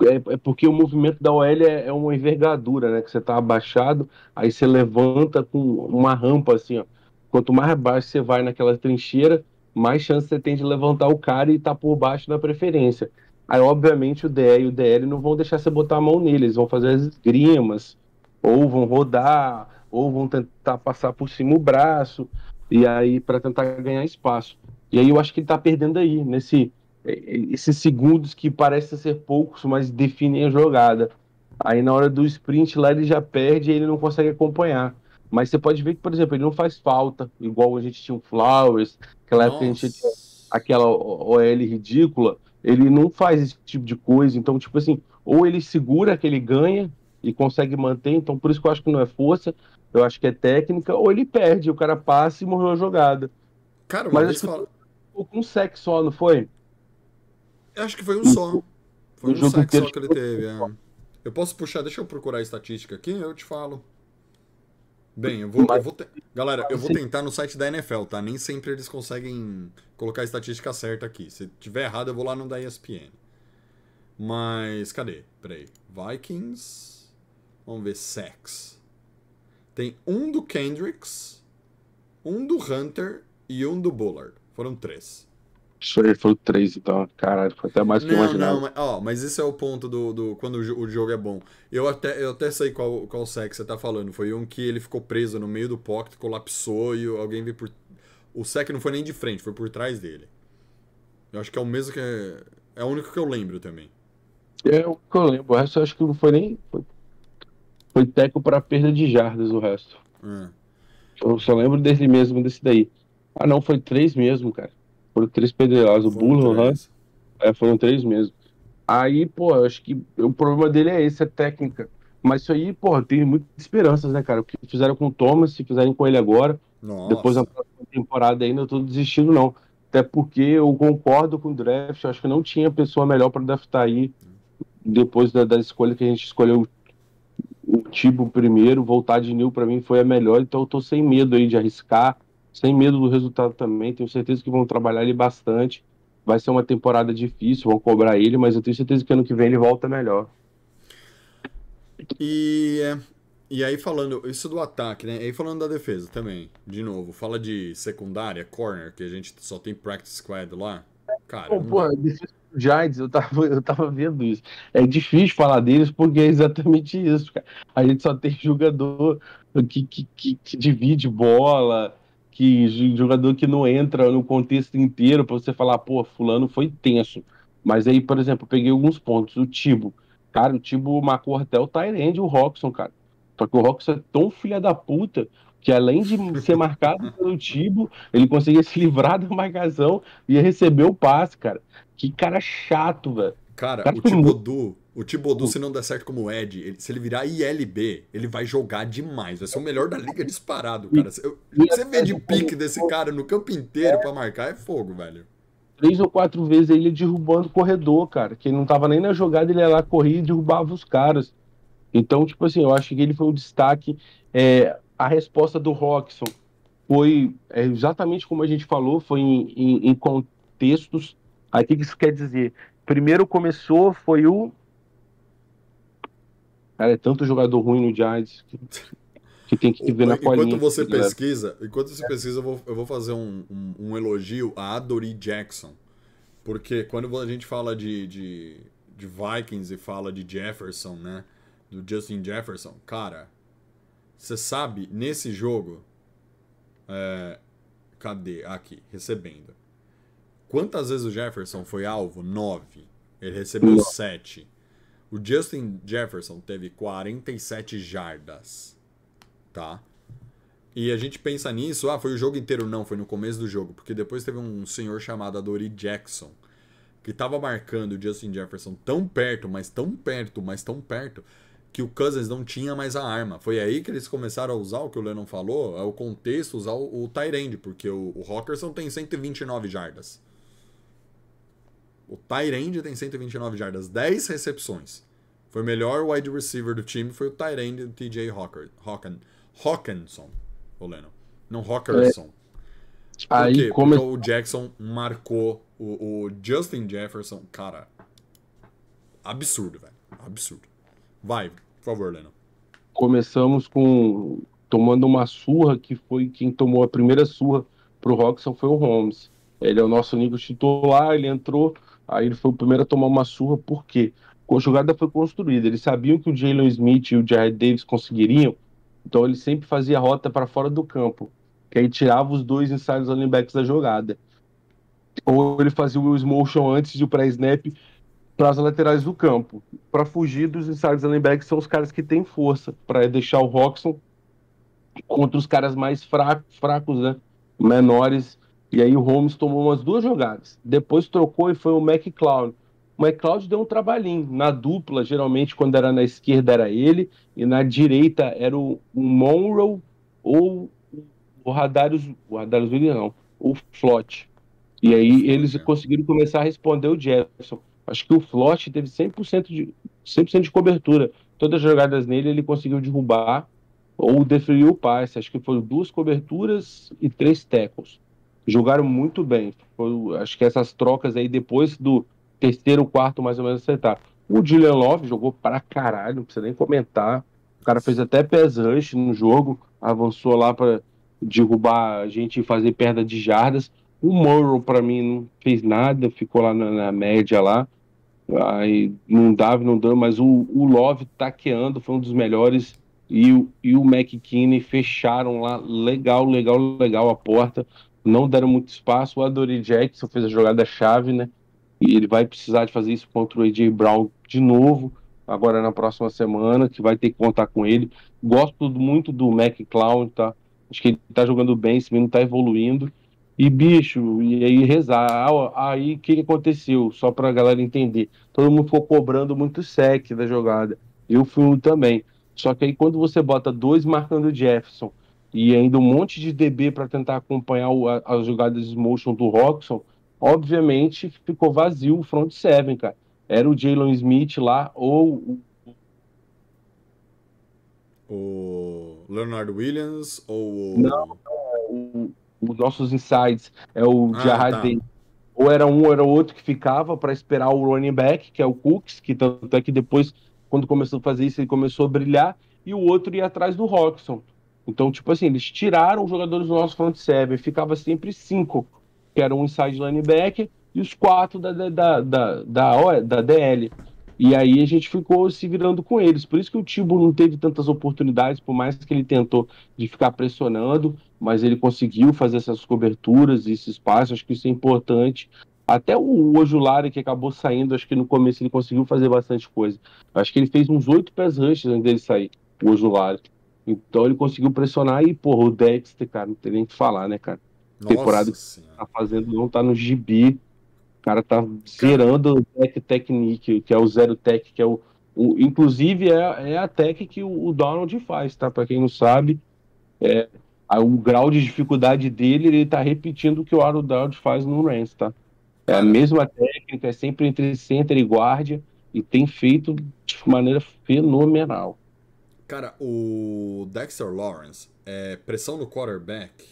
é, é, porque o movimento da OL é, é, uma envergadura, né? Que você tá abaixado, aí você levanta com uma rampa assim, ó. Quanto mais baixo você vai naquela trincheira, mais chance você tem de levantar o cara e tá por baixo da preferência. Aí, obviamente, o DE e o DL não vão deixar você botar a mão neles, vão fazer as esgrimas, ou vão rodar, ou vão tentar passar por cima o braço, e aí para tentar ganhar espaço. E aí eu acho que ele tá perdendo aí, nesse esses segundos que parecem ser poucos, mas definem a jogada. Aí na hora do sprint lá ele já perde e ele não consegue acompanhar. Mas você pode ver que, por exemplo, ele não faz falta, igual a gente tinha o Flowers, aquela Nossa. época a gente tinha aquela OL ridícula, ele não faz esse tipo de coisa. Então, tipo assim, ou ele segura que ele ganha e consegue manter, então por isso que eu acho que não é força, eu acho que é técnica, ou ele perde, o cara passa e morreu a jogada. Cara, mas acho fala... que com um sec só, não foi? Eu acho que foi um só. Foi um sec só que ele teve. É. Eu posso puxar, deixa eu procurar a estatística aqui, eu te falo. Bem, eu vou, eu vou te... Galera, eu vou tentar no site da NFL, tá? Nem sempre eles conseguem colocar a estatística certa aqui. Se tiver errado, eu vou lá no da ESPN. Mas, cadê? Peraí. Vikings. Vamos ver sex. Tem um do Kendricks, um do Hunter e um do Bullard. Foram três. Foi o 3, então, caralho, foi até mais que eu imaginava. Não, mas, ó, mas esse é o ponto do, do quando o jogo é bom. Eu até, eu até sei qual, qual sec você tá falando. Foi um que ele ficou preso no meio do pocket, colapsou e alguém veio por. O sec não foi nem de frente, foi por trás dele. Eu acho que é o mesmo que. É, é o único que eu lembro também. É o que eu lembro. O resto eu acho que não foi nem. Foi, foi teco para perda de jardas o resto. É. Eu só lembro desse mesmo, desse daí. Ah, não, foi três mesmo, cara. Foram três pedreiros. O Bull, né? É, foram três mesmo. Aí, pô, acho que o problema dele é esse, é técnica. Mas isso aí, pô, tem muitas esperanças, né, cara? O que fizeram com o Thomas, se fizerem com ele agora, Nossa. depois da próxima temporada ainda, eu tô desistindo, não. Até porque eu concordo com o draft, acho que não tinha pessoa melhor para draftar aí, depois da, da, escolha que a gente escolheu o Tibo primeiro, voltar de Nil para mim foi a melhor, então eu tô sem medo aí de arriscar sem medo do resultado também. Tenho certeza que vão trabalhar ele bastante. Vai ser uma temporada difícil, vão cobrar ele, mas eu tenho certeza que ano que vem ele volta melhor. E, e aí falando, isso do ataque, né? E aí falando da defesa também, de novo, fala de secundária, corner, que a gente só tem practice squad lá. Cara, Pô, pô, Giants, eu tava, eu tava vendo isso. É difícil falar deles porque é exatamente isso, cara. A gente só tem jogador que, que, que, que divide bola, que jogador que não entra no contexto inteiro para você falar, pô, fulano foi tenso. Mas aí, por exemplo, eu peguei alguns pontos. O Tibo. Cara, o Tibo marcou até o Tyrande, o Roxon, cara. Só que o Roxon é tão filha da puta que além de ser marcado pelo Tibo, ele conseguia se livrar da marcação e receber o passe, cara. Que cara chato, velho. Cara, cara, o Tibodu, o Tibodu, se não der certo como Ed, ele, se ele virar ILB, ele vai jogar demais. Vai ser o melhor da liga disparado, cara. Eu, você vê de pique desse cara no campo inteiro para marcar, é fogo, velho. Três ou quatro vezes ele derrubando o corredor, cara. Que ele não tava nem na jogada, ele ia lá, corria e derrubava os caras. Então, tipo assim, eu acho que ele foi um destaque. É, a resposta do Roxon foi é, exatamente como a gente falou, foi em, em, em contextos. Aí o que isso quer dizer? Primeiro começou, foi o Cara, é tanto jogador ruim no Giants que, que tem que ver na colinha. Enquanto você pesquisa, enquanto você pesquisa, eu vou, eu vou fazer um, um, um, elogio a Adoree Jackson. Porque quando a gente fala de, de, de Vikings e fala de Jefferson, né? Do Justin Jefferson, cara, você sabe, nesse jogo. É, cadê? Aqui, recebendo. Quantas vezes o Jefferson foi alvo? Nove. Ele recebeu sete. O Justin Jefferson teve 47 jardas, tá? E a gente pensa nisso, ah, foi o jogo inteiro? Não, foi no começo do jogo, porque depois teve um senhor chamado Adoree Jackson, que tava marcando o Justin Jefferson tão perto, mas tão perto, mas tão perto, que o Cousins não tinha mais a arma. Foi aí que eles começaram a usar o que o Lennon falou, é o contexto, usar o, o Tyrande, porque o, o Rockerson tem 129 jardas. O Tyrande tem 129 jardas, 10 recepções. Foi o melhor wide receiver do time, foi o Tyrande do TJ Hawker, Hawken, Hawkinson, o Lennon. Não Hawkerson. Por Aí quê? come- Porque o Jackson marcou o, o Justin Jefferson. Cara, absurdo, velho. Absurdo. Vai, por favor, Lennon. começamos com tomando uma surra que foi quem tomou a primeira surra pro Roxon foi o Holmes. Ele é o nosso nível titular, ele entrou, aí ele foi o primeiro a tomar uma surra, por quê? A jogada foi construída, eles sabiam que o Jalen Smith e o Jared Davis conseguiriam, então ele sempre fazia rota para fora do campo, que aí tirava os dois inside linebackers da jogada. Ou ele fazia o motion antes de o pré-snap para as laterais do campo para fugir dos inside linebackers são os caras que têm força para deixar o Roxon contra os caras mais fracos, fracos, né? Menores. E aí o Holmes tomou umas duas jogadas. Depois trocou e foi o McCloud. O McCloud deu um trabalhinho. Na dupla, geralmente, quando era na esquerda era ele, e na direita era o, o Monroe ou o Radarius, o Radarius Williams, não, o Flott. E aí eles é. conseguiram começar a responder o Jefferson. Acho que o Flott teve 100% de, 100 de cobertura. Todas as jogadas nele ele conseguiu derrubar ou deferiu o passe. Acho que foram duas coberturas e três tackles. Jogaram muito bem. Foi- acho que essas trocas aí depois do terceiro, quarto, mais ou menos acertar. O Julian Love jogou pra caralho, não precisa nem comentar. O cara fez até pés rush no jogo, avançou lá pra derrubar a gente e fazer perda de jardas. O Morrow, pra mim, não fez nada, ficou lá na, na média lá. Aí não dava, não deu, mas o, o Love taqueando foi um dos melhores. E, e o McKinney fecharam lá legal, legal, legal a porta. Não deram muito espaço. O Adoree Jackson fez a jogada chave, né? E ele vai precisar de fazer isso contra o AJ Brown de novo, agora na próxima semana, que vai ter que contar com ele. Gosto muito do McClown, tá? Acho que ele tá jogando bem, esse menino tá evoluindo. E, bicho, e aí rezar. Ah, Aí o que, que aconteceu? Só pra galera entender. Todo mundo ficou cobrando muito sec da jogada. Eu fui um também. Só que aí quando você bota dois marcando Jefferson e ainda um monte de DB para tentar acompanhar o- a- as jogadas de motion do Roxon, obviamente ficou vazio o front seven, cara. Era o Jalen Smith lá ou o Leonard Williams ou o. Não. o- os nossos insides, é o Ah, tá. Ou era um ou era outro que ficava para esperar o running back, que é o Cooks, que tanto é que depois, quando começou a fazer isso, ele começou a brilhar, e o outro ia atrás do Roxon. Então, tipo assim, eles tiraram os jogadores do nosso front seven, ficava sempre cinco, que eram um inside linebacker, e os quatro da, da, da, da, da, DL. E aí a gente ficou se virando com eles. Por isso que o Tibo não teve tantas oportunidades, por mais que ele tentou de ficar pressionando, mas ele conseguiu fazer essas coberturas e esse espaço, acho que isso é importante. Até o Ojulari, que acabou saindo, acho que no começo ele conseguiu fazer bastante coisa. Acho que ele fez uns oito pés rushes antes dele sair, o Ojulari. Então ele conseguiu pressionar e, porra, o Dexter, cara, não tem nem o que falar, né, cara? temporada- Senhora. Tá fazendo, não tá no gibi. O cara tá zerando o Tech Technique, que é o Zero Tech, que é o. o- inclusive é, é a tech que o, o Donald faz, tá? Pra quem não sabe, é, a- o grau de dificuldade dele, ele tá repetindo o que o Aaron Donald faz no Rams, tá? É a mesma técnica, é sempre entre center e guardia, e tem feito de maneira fenomenal. Cara, o Dexter Lawrence, é, pressão no quarterback.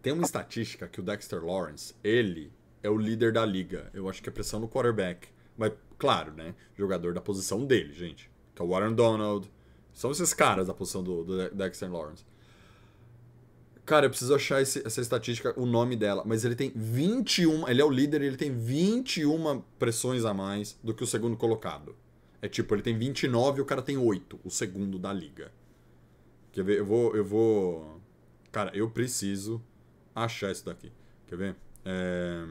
Tem uma estatística que o Dexter Lawrence, ele é o líder da liga. Eu acho que é pressão no quarterback. Mas, claro, né? Jogador da posição dele, gente. Que é o Warren Donald. São esses caras da posição do, do Dexter Lawrence. Cara, eu preciso achar esse- essa estatística, o nome dela. Mas ele tem 21. Ele é o líder ele tem 21 pressões a mais do que o segundo colocado. É tipo, ele tem 29 e o cara tem 8, o segundo da liga. Quer ver? Eu vou. Eu vou. Cara, eu preciso achar isso daqui. Quer ver? É...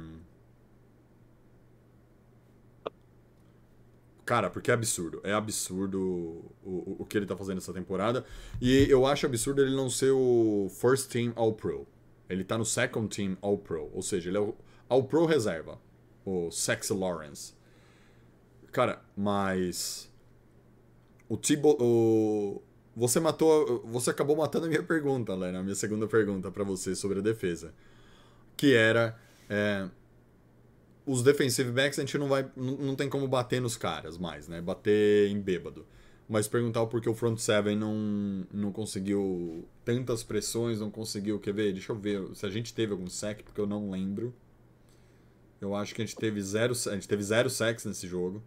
Cara, porque é absurdo. É absurdo o, o, o que ele tá fazendo essa temporada. E eu acho absurdo ele não ser o First Team All-Pro. Ele tá no Second Team All-Pro. Ou seja, ele é o All-Pro reserva. O Sexy Lawrence. Cara, mas. O Tibo. O... Você matou. Você acabou matando a minha pergunta, Lena. A minha segunda pergunta pra você sobre a defesa. Que era. é, os defensive backs a gente não vai. Não, tem como bater nos caras mais, né? Bater em bêbado. Mas perguntar o porquê o front seven não, não conseguiu tantas pressões, não conseguiu. Quer ver? Deixa eu ver se a gente teve algum sec, porque eu não lembro. Eu acho que a gente teve zero, a gente teve zero sacks nesse jogo.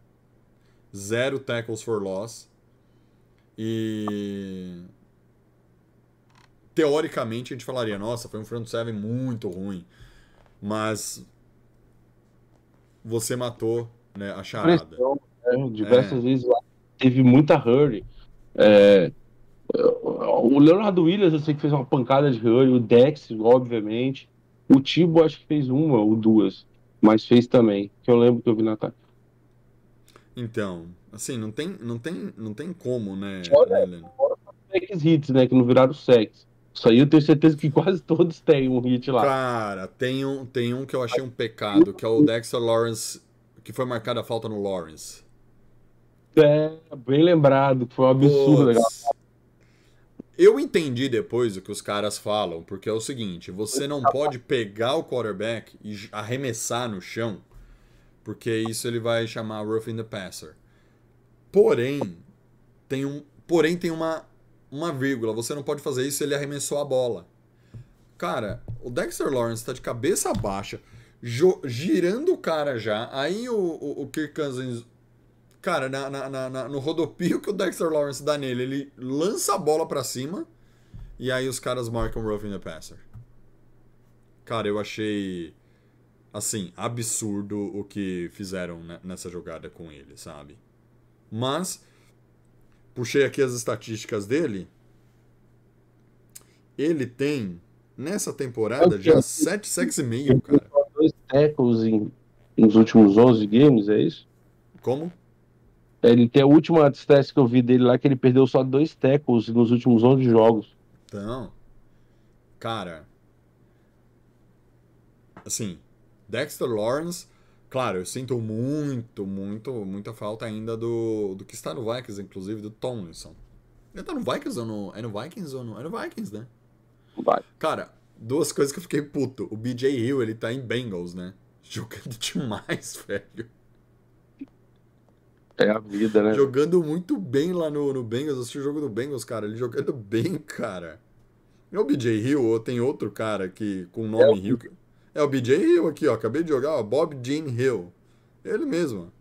Zero tackles for loss. E. Teoricamente a gente falaria, nossa, foi um front seven muito ruim. Mas. Você matou né, a charada. Pressão, né? Diversas É. vezes lá teve muita hurry. É, o Leonardo Williams, eu sei que fez uma pancada de hurry, o Dex, obviamente. O Tibo, acho que fez uma ou duas, mas fez também, que eu lembro que eu vi na tarde. Então, assim, não tem, não tem, não tem como, né, Olha, né? Sex hits, né, que não viraram sex. Isso aí eu tenho certeza que quase todos têm um hit lá. Cara, tem um, tem um que eu achei um pecado, que é o Dexter Lawrence, que foi marcada a falta no Lawrence. É, bem lembrado, foi um absurdo. Eu entendi depois o que os caras falam, porque é o seguinte, você não pode pegar o quarterback e arremessar no chão, porque isso ele vai chamar roughing the passer. Porém, tem um, porém tem uma uma vírgula, você não pode fazer isso ele arremessou a bola. Cara, o Dexter Lawrence tá de cabeça baixa, girando o cara já, aí o, o, o Kirk Cousins Cara, na, na- na- no rodopio que o Dexter Lawrence dá nele, ele lança a bola pra cima e aí os caras marcam roughing the passer. Cara, eu achei assim, absurdo o que fizeram ne- nessa jogada com ele, sabe? Mas puxei aqui as estatísticas dele. Ele tem nessa temporada já 7 sacks e meio, cara. Dois tackles em, nos últimos 11 games, é isso? Como? Ele tem a última stats que eu vi dele lá, que ele perdeu só dois tackles nos últimos 11 jogos. Então, cara, assim, Dexter Lawrence, claro, eu sinto muito, muito, muita falta ainda do, do que está no Vikings, inclusive do Tomlinson. Ele tá no Vikings ou no, é no Vikings ou no, é no Vikings, né? Vai. Cara, duas coisas que eu fiquei puto. O BJ Hill, ele tá em Bengals, né? Jogando demais, velho. É a vida, né? Jogando muito bem lá no, no Bengals. Eu assisti o jogo do Bengals, cara. Ele jogando bem, cara. É o BJ Hill ou tem outro cara que com o nome Hill? que- É o BJ Hill aqui, ó. Acabei de jogar, ó. Bob Jean Hill. Ele mesmo.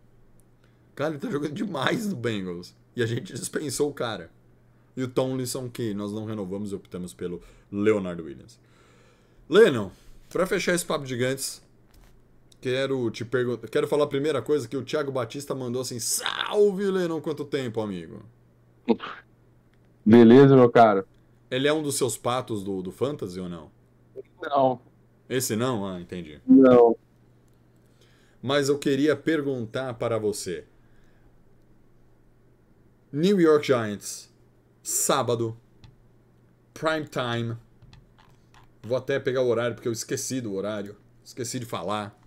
Cara, ele tá jogando demais no Bengals. E a gente dispensou o cara. E o Tomlinson, que nós não renovamos e optamos pelo Leonardo Williams. Lennon, pra fechar esse papo gigantes, quero te perguntar. Quero falar a primeira coisa que o Thiago Batista mandou assim: Salve, Lennon, quanto tempo, amigo? Beleza, meu cara? Ele é um dos seus patos do, do Fantasy ou não? Não. Esse não? Ah, entendi. Não. Mas eu queria perguntar para você. New York Giants, sábado, prime time. Vou até pegar o horário porque eu esqueci do horário. Esqueci de falar.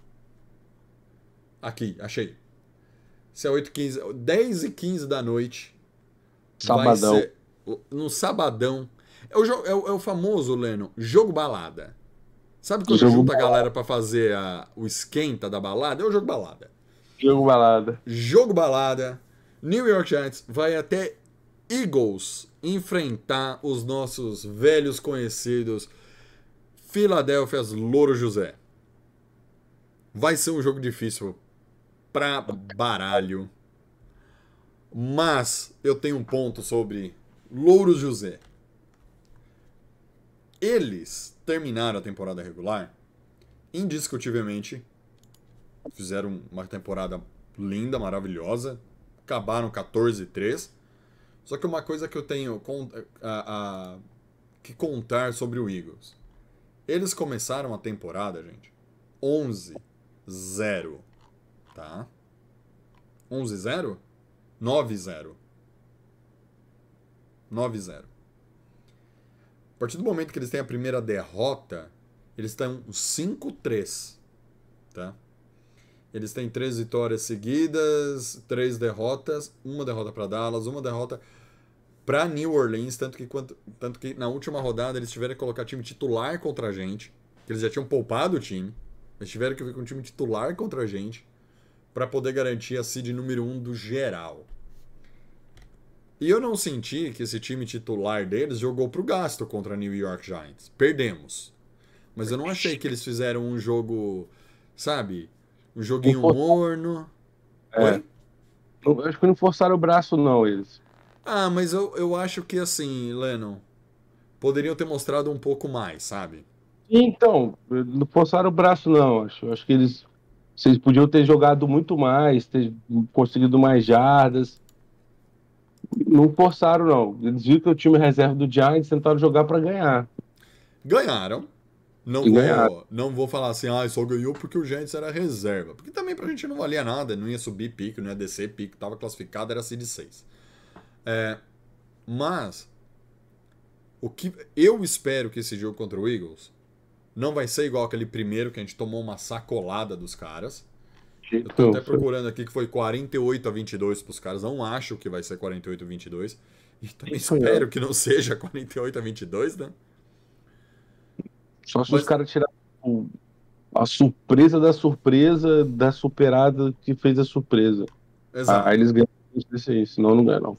Aqui, achei. Se é 8 15, 10 e 15 da noite. Sabadão. Vai ser no sabadão. É o, é o, é o famoso, Leno, jogo balada. Sabe quando Jogo junta a galera pra fazer a- o esquenta da balada? É o jogo balada. Jogo balada. Jogo balada. New York Giants vai até Eagles enfrentar os nossos velhos conhecidos Philadelphia's Louro José. Vai ser um jogo difícil pra baralho. Mas eu tenho um ponto sobre Louro José. Eles terminaram a temporada regular indiscutivelmente fizeram uma temporada linda, maravilhosa, acabaram 14-3. Só que uma coisa que eu tenho a- a- que contar sobre o Eagles. Eles começaram a temporada, gente, 11-0, tá? 11-0? 9-0. 9-0. Partir do momento que eles têm a primeira derrota, eles estão 5-3, tá? Eles têm três vitórias seguidas, três derrotas, uma derrota para Dallas, uma derrota para New Orleans, tanto que, quanto, tanto que na última rodada eles tiveram que colocar time titular contra a gente, que eles já tinham poupado o time. Eles tiveram que vir com um time titular contra a gente para poder garantir a seed número 1 um do geral. E eu não senti que esse time titular deles jogou pro gasto contra a New York Giants. Perdemos. Mas eu não achei que eles fizeram um jogo, sabe? Um joguinho morno. É. Eu acho que não forçaram o braço, não, eles. Ah, mas eu, eu acho que assim, Lennon, poderiam ter mostrado um pouco mais, sabe? Então, não forçaram o braço, não. Acho, acho que eles. Vocês podiam ter jogado muito mais, ter conseguido mais jardas. Não forçaram, não. Eles viram que o time reserva do Giants tentaram jogar para ganhar. Ganharam. Não vou, ganharam. não vou falar assim, ah, só ganhou porque o Giants era reserva. Porque também pra gente não valia nada, não ia subir pique, não ia descer pique, tava classificado, era seed 6. É, mas, o que eu espero que esse jogo contra o Eagles não vai ser igual aquele primeiro que a gente tomou uma sacolada dos caras. Eu tô até procurando aqui que foi 48 a 22 pros caras. Não acho que vai ser 48 a 22. E também Isso espero é. que não seja 48 a 22, né? Só se Mas- os caras tiraram a surpresa da surpresa da superada que fez a surpresa. Exato. Aí eles ganham isso aí, senão não ganham.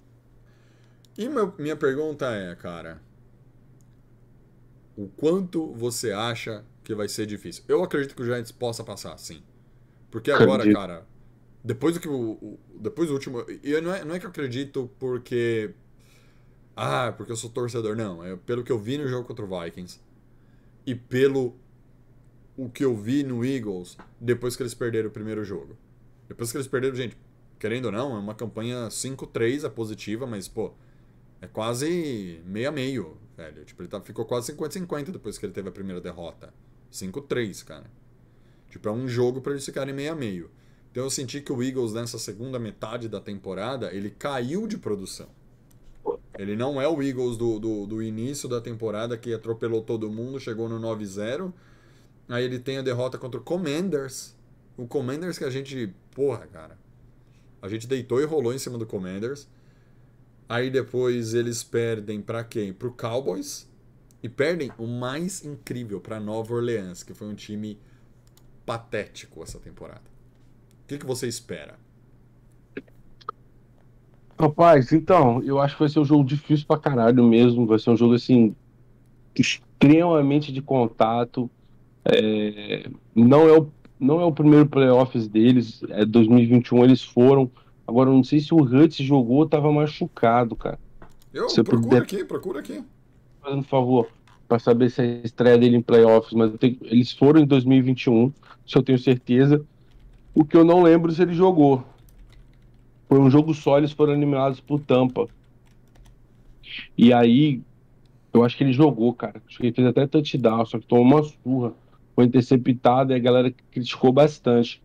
E meu- minha pergunta é, cara, o quanto você acha que vai ser difícil? Eu acredito que o Giants possa passar, sim. Porque agora, Acredito. cara, depois do que o, depois do último, e eu não é, não é que eu acredito porque ah, porque eu sou torcedor, não, é pelo que eu vi no jogo contra o Vikings e pelo o que eu vi no Eagles depois que eles perderam o primeiro jogo. Depois que eles perderam, gente, querendo ou não, é uma campanha 5-3 a positiva, mas pô, é quase meio a meio, velho. Tipo, ele tá, ficou quase 50-50 depois que ele teve a primeira derrota. 5-3, cara. Tipo, é um jogo pra eles ficarem meio a meio. Então eu senti que o Eagles, nessa segunda metade da temporada, ele caiu de produção. Ele não é o Eagles do, do, do início da temporada que atropelou todo mundo, chegou no 9-0. Aí ele tem a derrota contra o Commanders. O Commanders que a gente. Porra, cara. A gente deitou e rolou em cima do Commanders. Aí depois eles perdem pra quem? Pro Cowboys. E perdem o mais incrível pra Nova Orleans, que foi um time patético essa temporada. O que, que você espera? Rapaz, então, eu acho que vai ser um jogo difícil pra caralho mesmo. Vai ser um jogo, assim, extremamente de contato. É, não, é o, não é o primeiro playoffs deles. É 2021 eles foram. Agora, eu não sei se o Hurts jogou ou tava machucado, cara. Eu Se eu procura puder- aqui, procura aqui. Fazendo um favor, pra saber se é a estreia dele em playoffs. Mas tenho- eles foram em 2021, isso eu tenho certeza. O que eu não lembro se ele jogou. Foi um jogo só, eles foram eliminados por Tampa. E aí, eu acho que ele jogou, cara. Acho que ele fez até touchdown, só que tomou uma surra. Foi interceptado e a galera criticou bastante.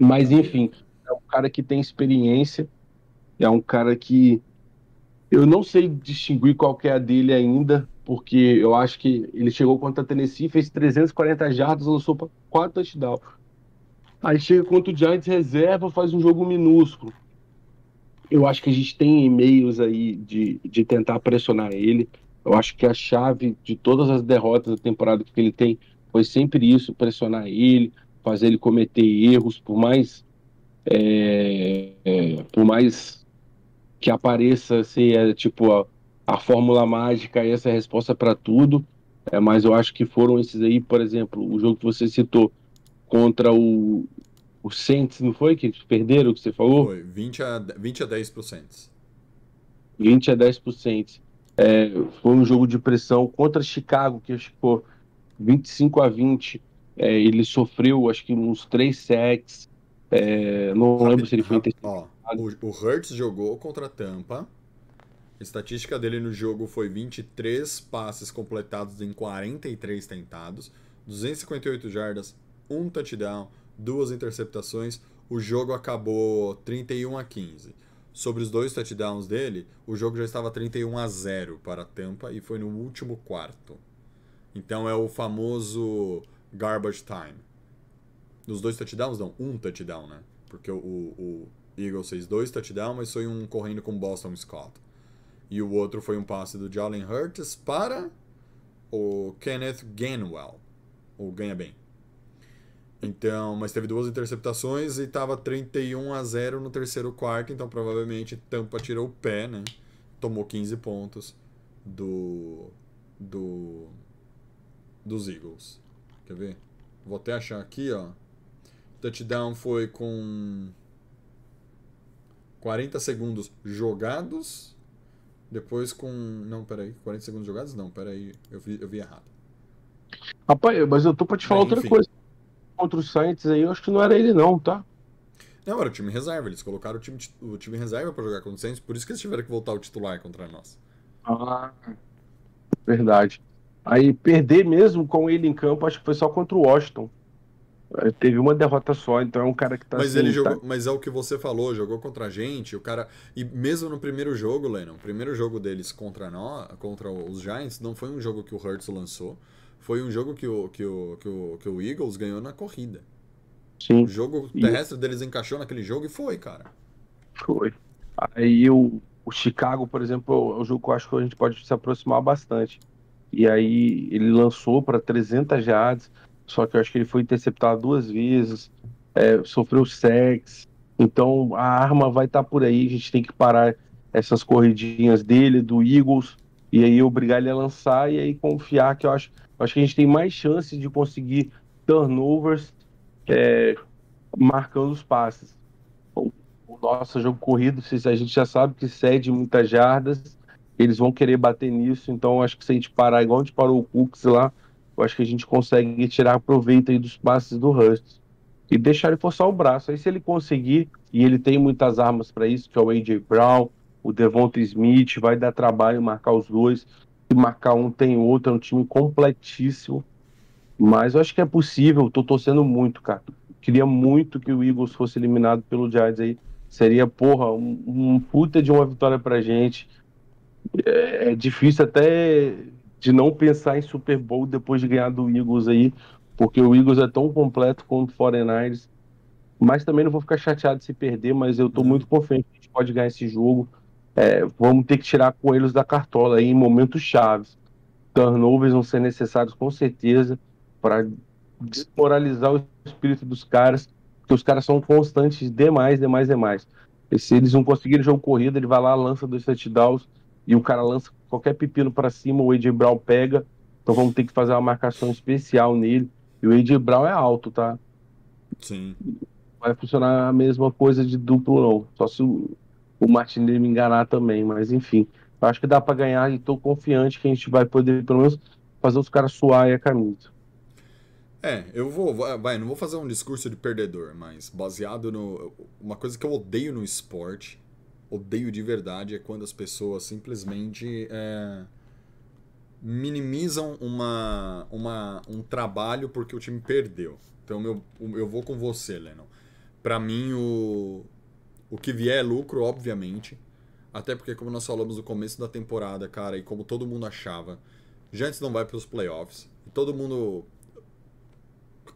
Mas, enfim, é um cara que tem experiência. É um cara que. Eu não sei distinguir qual que é a dele ainda, porque eu acho que ele chegou contra a Tennessee, fez 340 jardas, lançou para 4 touchdowns. Aí chega contra o Giants reserva, faz um jogo minúsculo. Eu acho que a gente tem e-mails aí de, de tentar pressionar ele. Eu acho que a chave de todas as derrotas da temporada que ele tem foi sempre isso, pressionar ele, fazer ele cometer erros, por mais é, é, por mais que apareça ser é, tipo a, a fórmula mágica e essa é a resposta para tudo. É, mas eu acho que foram esses aí, por exemplo, o jogo que você citou contra o, o Saints, não foi? Que perderam, que você falou? Foi 20 a, 20 a 10 pro Saints. 20 a 10%. É, foi um jogo de pressão contra Chicago, que acho que ficou 25 a 20. É, ele sofreu, acho que uns 3 sacks. É, não lembro se ele foi Rápido, interceptado. Ó, o, o Hurts jogou contra a Tampa. A estatística dele no jogo foi 23 passes completados em 43 tentados, 258 jardas, um touchdown, duas interceptações. O jogo acabou 31 a 15. Sobre os dois touchdowns dele, o jogo já estava 31 a 0 para a Tampa e foi no último quarto. Então é o famoso garbage time. Nos dois touchdowns, não, um touchdown, né? Porque o, o Eagles fez dois touchdowns, mas foi um correndo com Boston Scott. E o outro foi um passe do Jalen Hurts para o Kenneth Gainwell. Ou ganha bem. Então, mas teve duas interceptações e tava 31 a 0 no terceiro quarto, então provavelmente Tampa tirou o pé, né? Tomou 15 pontos do do dos Eagles. Quer ver? Vou até achar aqui, ó. Touchdown foi com 40 segundos jogados. Depois com. Não, peraí. 40 segundos jogados? Não, peraí. Eu vi, eu vi errado. Rapaz, mas eu tô pra te falar Bem, outra coisa. Contra os Saints aí, eu acho que não era ele não, tá? Não, era o time reserva. Eles colocaram o time, o time reserva pra jogar contra o Saints, por isso que eles tiveram que voltar o titular contra nós. Ah, verdade. Aí perder mesmo com ele em campo, acho que foi só contra o Washington. Teve uma derrota só, então é um cara que tá mas assim, ele tá- jogou. Mas é o que você falou, jogou contra a gente, o cara. E mesmo no primeiro jogo, Lennon, o primeiro jogo deles contra nós, contra os Giants, não foi um jogo que o Hurts lançou. Foi um jogo que o, que o, que o, que o Eagles ganhou na corrida. Sim, O jogo E- terrestre deles encaixou naquele jogo e foi, cara. foi. Aí o, o Chicago, por exemplo, é um jogo que eu acho que a gente pode se aproximar bastante. E aí ele lançou para 300 yards, só que eu acho que ele foi interceptado duas vezes, é, sofreu sacks. Então a arma vai estar por aí, a gente tem que parar essas corridinhas dele, do Eagles, e aí obrigar ele a lançar e aí confiar que eu acho, eu acho que a gente tem mais chance de conseguir turnovers é, marcando os passes. O, nosso jogo corrido, a gente já sabe que cede muitas jardas, eles vão querer bater nisso, então acho que se a gente parar igual a gente parou o Cooks lá, eu acho que a gente consegue tirar proveito aí dos passes do Hurst e deixar ele forçar o braço. Aí se ele conseguir, e ele tem muitas armas para isso, que é o A.J. Brown, o Devonta Smith, vai dar trabalho marcar os dois, se marcar um tem outro, é um time completíssimo, mas eu acho que é possível, tô torcendo muito, cara. Queria muito que o Eagles fosse eliminado pelo Giants aí. Seria, porra, um, um puta de uma vitória pra gente. É, é difícil até de não pensar em Super Bowl depois de ganhar do Eagles aí, porque o Eagles é tão completo quanto o 49ers. Mas também não vou ficar chateado se perder, mas eu tô muito confiante que a gente pode ganhar esse jogo. É, vamos ter que tirar coelhos da cartola aí em momentos chaves. Turnovers vão ser necessários com certeza para desmoralizar o espírito dos caras, porque os caras são constantes demais, demais, demais. E se eles não conseguirem jogo corrido, ele vai lá, lança dois touchdowns e o cara lança qualquer pepino para cima, o AJ Brown pega. Então vamos ter que fazer uma marcação especial nele. E o AJ Brown é alto, tá? Sim. Vai funcionar a mesma coisa de duplo, não. Só se o, o Martinelli me enganar também, mas enfim. Acho que dá para ganhar e tô confiante que a gente vai poder, pelo menos, fazer os caras suarem a camisa. É, eu vou, vai, vai, não vou fazer um discurso de perdedor, mas baseado no. Uma coisa que eu odeio no esporte, odeio de verdade, é quando as pessoas simplesmente é, minimizam uma, uma, um trabalho porque o time perdeu. Então eu, eu vou com você, Lennon. Pra mim, o, o que vier é lucro, obviamente. Até porque, como nós falamos no começo da temporada, cara, e como todo mundo achava, Giants não vai pros playoffs. E todo mundo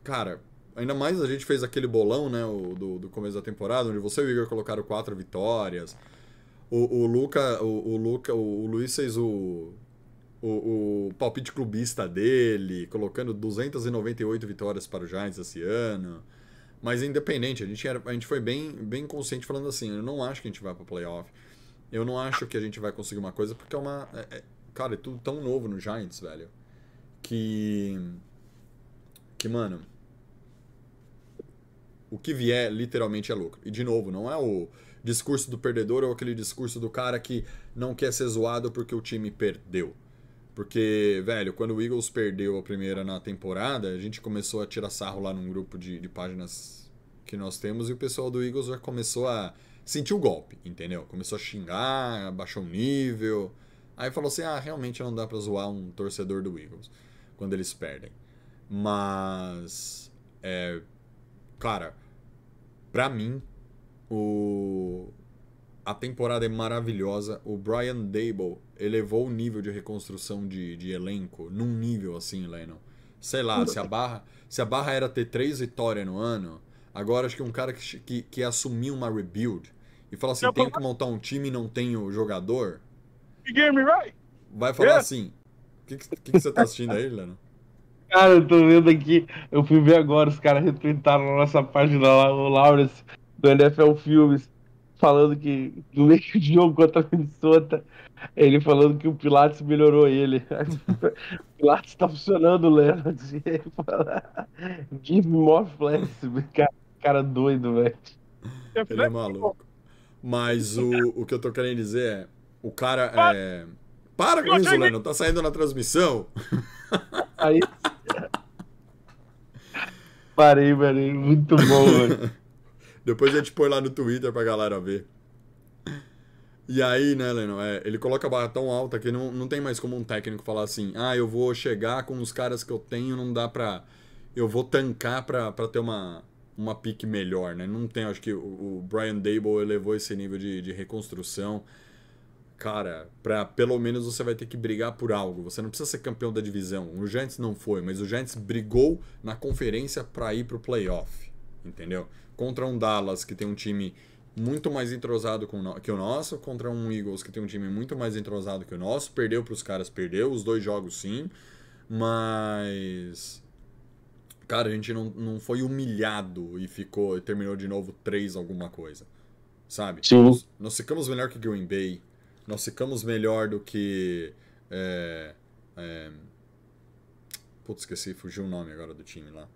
Cara, ainda mais a gente fez aquele bolão, né, o, do, do começo da temporada, onde você e o Igor colocaram quatro vitórias. O, o Luca, o, o Luca, o, o Luiz fez o, o, o palpite clubista dele, colocando 298 vitórias para o Giants esse ano. Mas independente, a gente, era, a gente foi bem, bem consciente falando assim, eu não acho que a gente vai para playoff. Eu não acho que a gente vai conseguir uma coisa, porque é uma... é- é- cara, é tudo tão novo no Giants, velho. Que... Que, mano... O que vier, literalmente, é lucro. E, de novo, não é o discurso do perdedor ou aquele discurso do cara que não quer ser zoado porque o time perdeu. Porque, velho, quando o Eagles perdeu a primeira na temporada, a gente começou a tirar sarro lá num grupo de, de páginas que nós temos e o pessoal do Eagles já começou a sentir o golpe, entendeu? Começou a xingar, baixou o nível. Aí falou assim: ah, realmente não dá pra zoar um torcedor do Eagles quando eles perdem. Mas, é, cara, pra mim, o, a temporada é maravilhosa. O Brian Dable elevou o nível de reconstrução de, de elenco num nível assim, Lennon. Sei lá, se a barra, se a barra era ter três vitórias no ano, agora acho que um cara que, que, que assumiu uma rebuild e fala assim: tenho que montar um time e não tenho jogador, You me right? vai falar Yeah. assim: o que, que, que você tá assistindo aí, Lennon? Cara, eu tô vendo aqui, eu fui ver agora, os caras retweetaram na nossa página lá, o Lawrence, do NFL Filmes, falando que no meio de jogo contra a Minnesota, ele falando que o Pilates melhorou ele. o Pilates tá funcionando, Leonard. Give me more flex. Cara, cara doido, velho. Ele é maluco. Mas o, o que eu tô querendo dizer é. O cara é. Para com isso, Lennon. Tá saindo na transmissão. Aí. Parei, parei. Muito bom, velho. Depois a gente põe lá no Twitter pra galera ver. E aí, né, Lennon, é, ele coloca a barra tão alta que não, não tem mais como um técnico falar assim, ah, eu vou chegar com os caras que eu tenho, não dá pra... Eu vou tancar pra, pra ter uma, uma pique melhor, né? Não tem, acho que o, o Brian Dable elevou esse nível de, de reconstrução. Cara, pra pelo menos você vai ter que brigar por algo. Você não precisa ser campeão da divisão. O Giants não foi, mas o Giants brigou na conferência pra ir pro playoff, entendeu? Contra um Dallas que tem um time muito mais entrosado que o nosso, contra um Eagles que tem um time muito mais entrosado que o nosso. Perdeu para os caras, perdeu. Os dois jogos sim. Mas. Cara, a gente não, não foi humilhado e ficou e terminou de novo 3 alguma coisa. Sabe? Sim. Nós, nós ficamos melhor que Green Bay. Nós ficamos melhor do que. É, é... Putz, esqueci, fugiu o nome agora do time lá.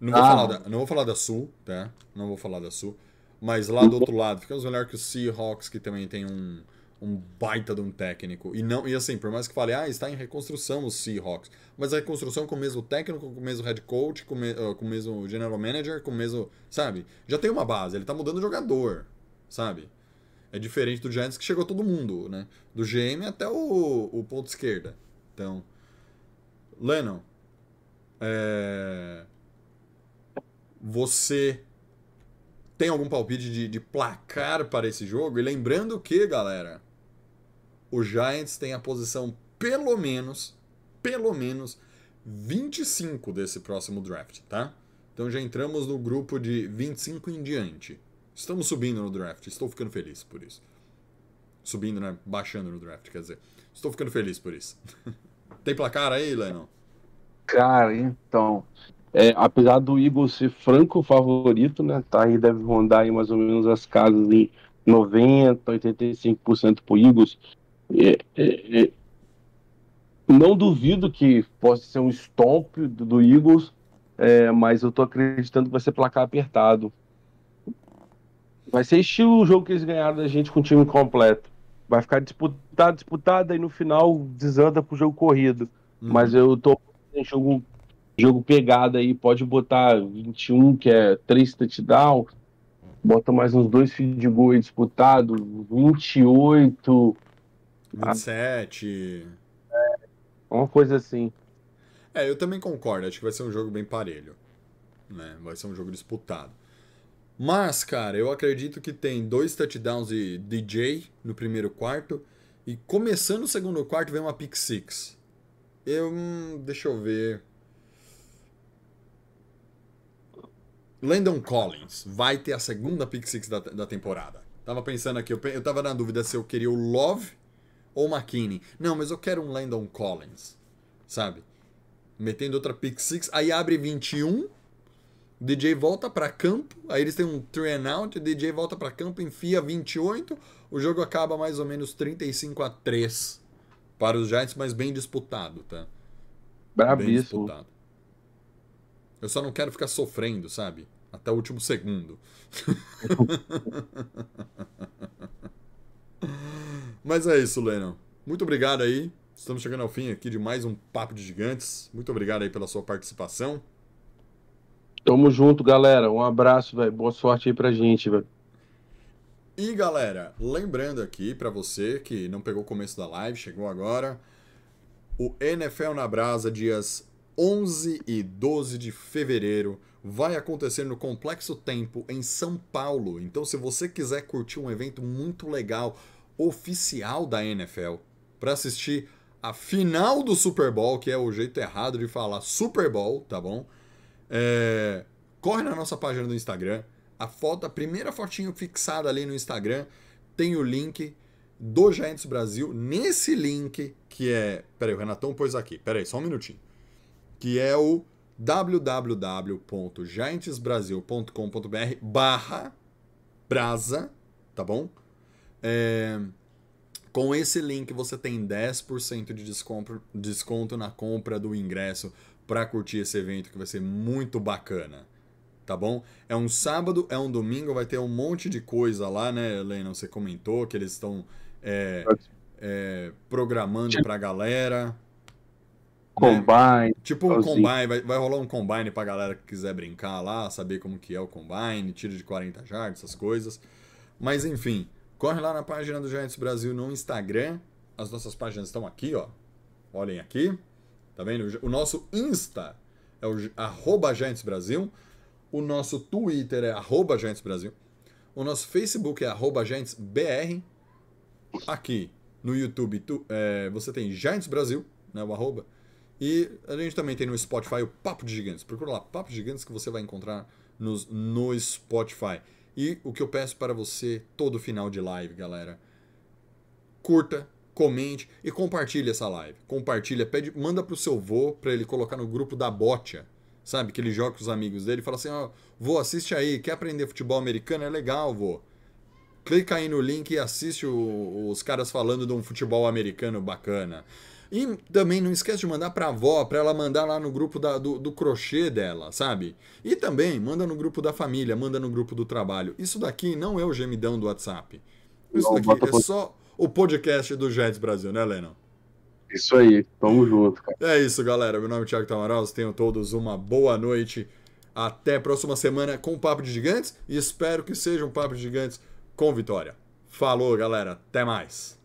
Não vou, Ah. falar da, não vou falar da Sul, tá? Não vou falar da Sul. Mas lá do outro lado, ficamos melhor que o Seahawks, que também tem um, um baita de um técnico. E não e assim, por mais que fale, ah, está em reconstrução o Seahawks. Mas a reconstrução com o mesmo técnico, com o mesmo head coach, com, o me- com o mesmo general manager, com o mesmo. Sabe? Já tem uma base, ele tá mudando o jogador, sabe? É diferente do Giants que chegou todo mundo, né? Do GM até o, o ponto esquerda. Então. Lennon. É... Você tem algum palpite de, de placar para esse jogo? E lembrando que, galera, o Giants tem a posição pelo menos, pelo menos 25 desse próximo draft, tá? Então já entramos no grupo de 25 em diante. Estamos subindo no draft, estou ficando feliz por isso. Subindo, né? Baixando no draft, quer dizer. Estou ficando feliz por isso. tem placar aí, Lennon? Cara, então. é, apesar do Eagles ser franco favorito, né? Tá aí, deve rondar aí mais ou menos as casas em 90%, 85% pro Eagles. É, é, é, não duvido que possa ser um stomp do, do Eagles, é, mas eu tô acreditando que vai ser placar apertado. Vai ser estilo o jogo que eles ganharam da gente com o time completo. Vai ficar disputado, disputado, e no final desanda pro jogo corrido. Uhum. Mas eu tô em jogo, jogo pegado aí, pode botar 21, que é 3 touchdown, bota mais uns dois field goal aí disputado, 28, 27. uma coisa assim. É, eu também concordo. Acho que vai ser um jogo bem parelho. Né? Vai ser um jogo disputado. Mas, cara, eu acredito que tem dois touchdowns de DJ no primeiro quarto. E começando o segundo quarto vem uma pick six. Eu. hum, Deixa eu ver. Landon Collins vai ter a segunda pick six da, da temporada. Tava pensando aqui, eu, eu tava na dúvida se eu queria o Love ou o McKinney. Não, mas eu quero um Landon Collins, sabe? Metendo outra pick six, aí abre 21, DJ volta pra campo, aí eles têm um three and out, DJ volta pra campo, enfia 28, o jogo acaba mais ou menos 35 a 3 para os Giants, mas bem disputado, tá? Bem Brabíssimo. disputado. Eu só não quero ficar sofrendo, sabe? Até o último segundo. Mas é isso, Lennon. Muito obrigado aí. Estamos chegando ao fim aqui de mais um Papo de Gigantes. Muito obrigado aí pela sua participação. Tamo junto, galera. Um abraço, velho. Boa sorte aí pra gente, velho. E galera, lembrando aqui pra você que não pegou o começo da live, chegou agora, o NFL na Brasa, dias 11 e 12 de fevereiro, vai acontecer no Complexo Tempo, em São Paulo. Então, se você quiser curtir um evento muito legal, oficial da NFL, para assistir a final do Super Bowl, que é o jeito errado de falar Super Bowl, tá bom? É, corre na nossa página do Instagram. A foto, a primeira fotinho fixada ali no Instagram, tem o link do Giants Brasil. Nesse link, que é. Peraí, o Renatão pôs aqui. Peraí, só um minutinho. que é o www.giantesbrasil.com.br barra brasa, tá bom? É, com esse link você tem 10% de desconto, desconto na compra do ingresso para curtir esse evento que vai ser muito bacana. Tá bom? É um sábado, é um domingo, vai ter um monte de coisa lá, né, Helena? Você comentou que eles estão é, é, programando pra galera. né? Combine. Tipo um combine, vai, vai rolar um combine pra galera que quiser brincar lá, saber como que é o combine, tiro de 40 jardas, essas coisas. Mas enfim, corre lá na página do Giants Brasil no Instagram. As nossas páginas estão aqui, ó. Olhem aqui. Tá vendo? O nosso Insta é o arroba Giants Brasil. O nosso Twitter é arroba Giants Brasil. O nosso Facebook é arroba Giants BR. Aqui no YouTube tu- é, você tem Giants Brasil, né, o arroba. E a gente também tem no Spotify o Papo de Gigantes. Procura lá, Papo de Gigantes, que você vai encontrar nos, no Spotify. E o que eu peço para você todo final de live, galera, curta, comente e compartilhe essa live. Compartilha, pede, manda pro seu vô para ele colocar no grupo da Botia, sabe? Que ele joga com os amigos dele e fala assim: ó, vô, assiste aí, quer aprender futebol americano? É legal, vô. Clica aí no link e assiste o- os caras falando de um futebol americano bacana. E também não esquece de mandar pra avó, pra ela mandar lá no grupo da- do, do crochê dela, sabe? E também manda no grupo da família, manda no grupo do trabalho. Isso daqui não é o gemidão do WhatsApp. Isso Não, daqui é só o podcast do Jets Brasil, né, Lennon? Isso aí, tamo junto, cara. É isso, galera. Meu nome é Thiago Tamaral. Tenham todos uma boa noite. Até a próxima semana com o Papo de Gigantes. E espero que seja um Papo de Gigantes com vitória. Falou, galera. Até mais.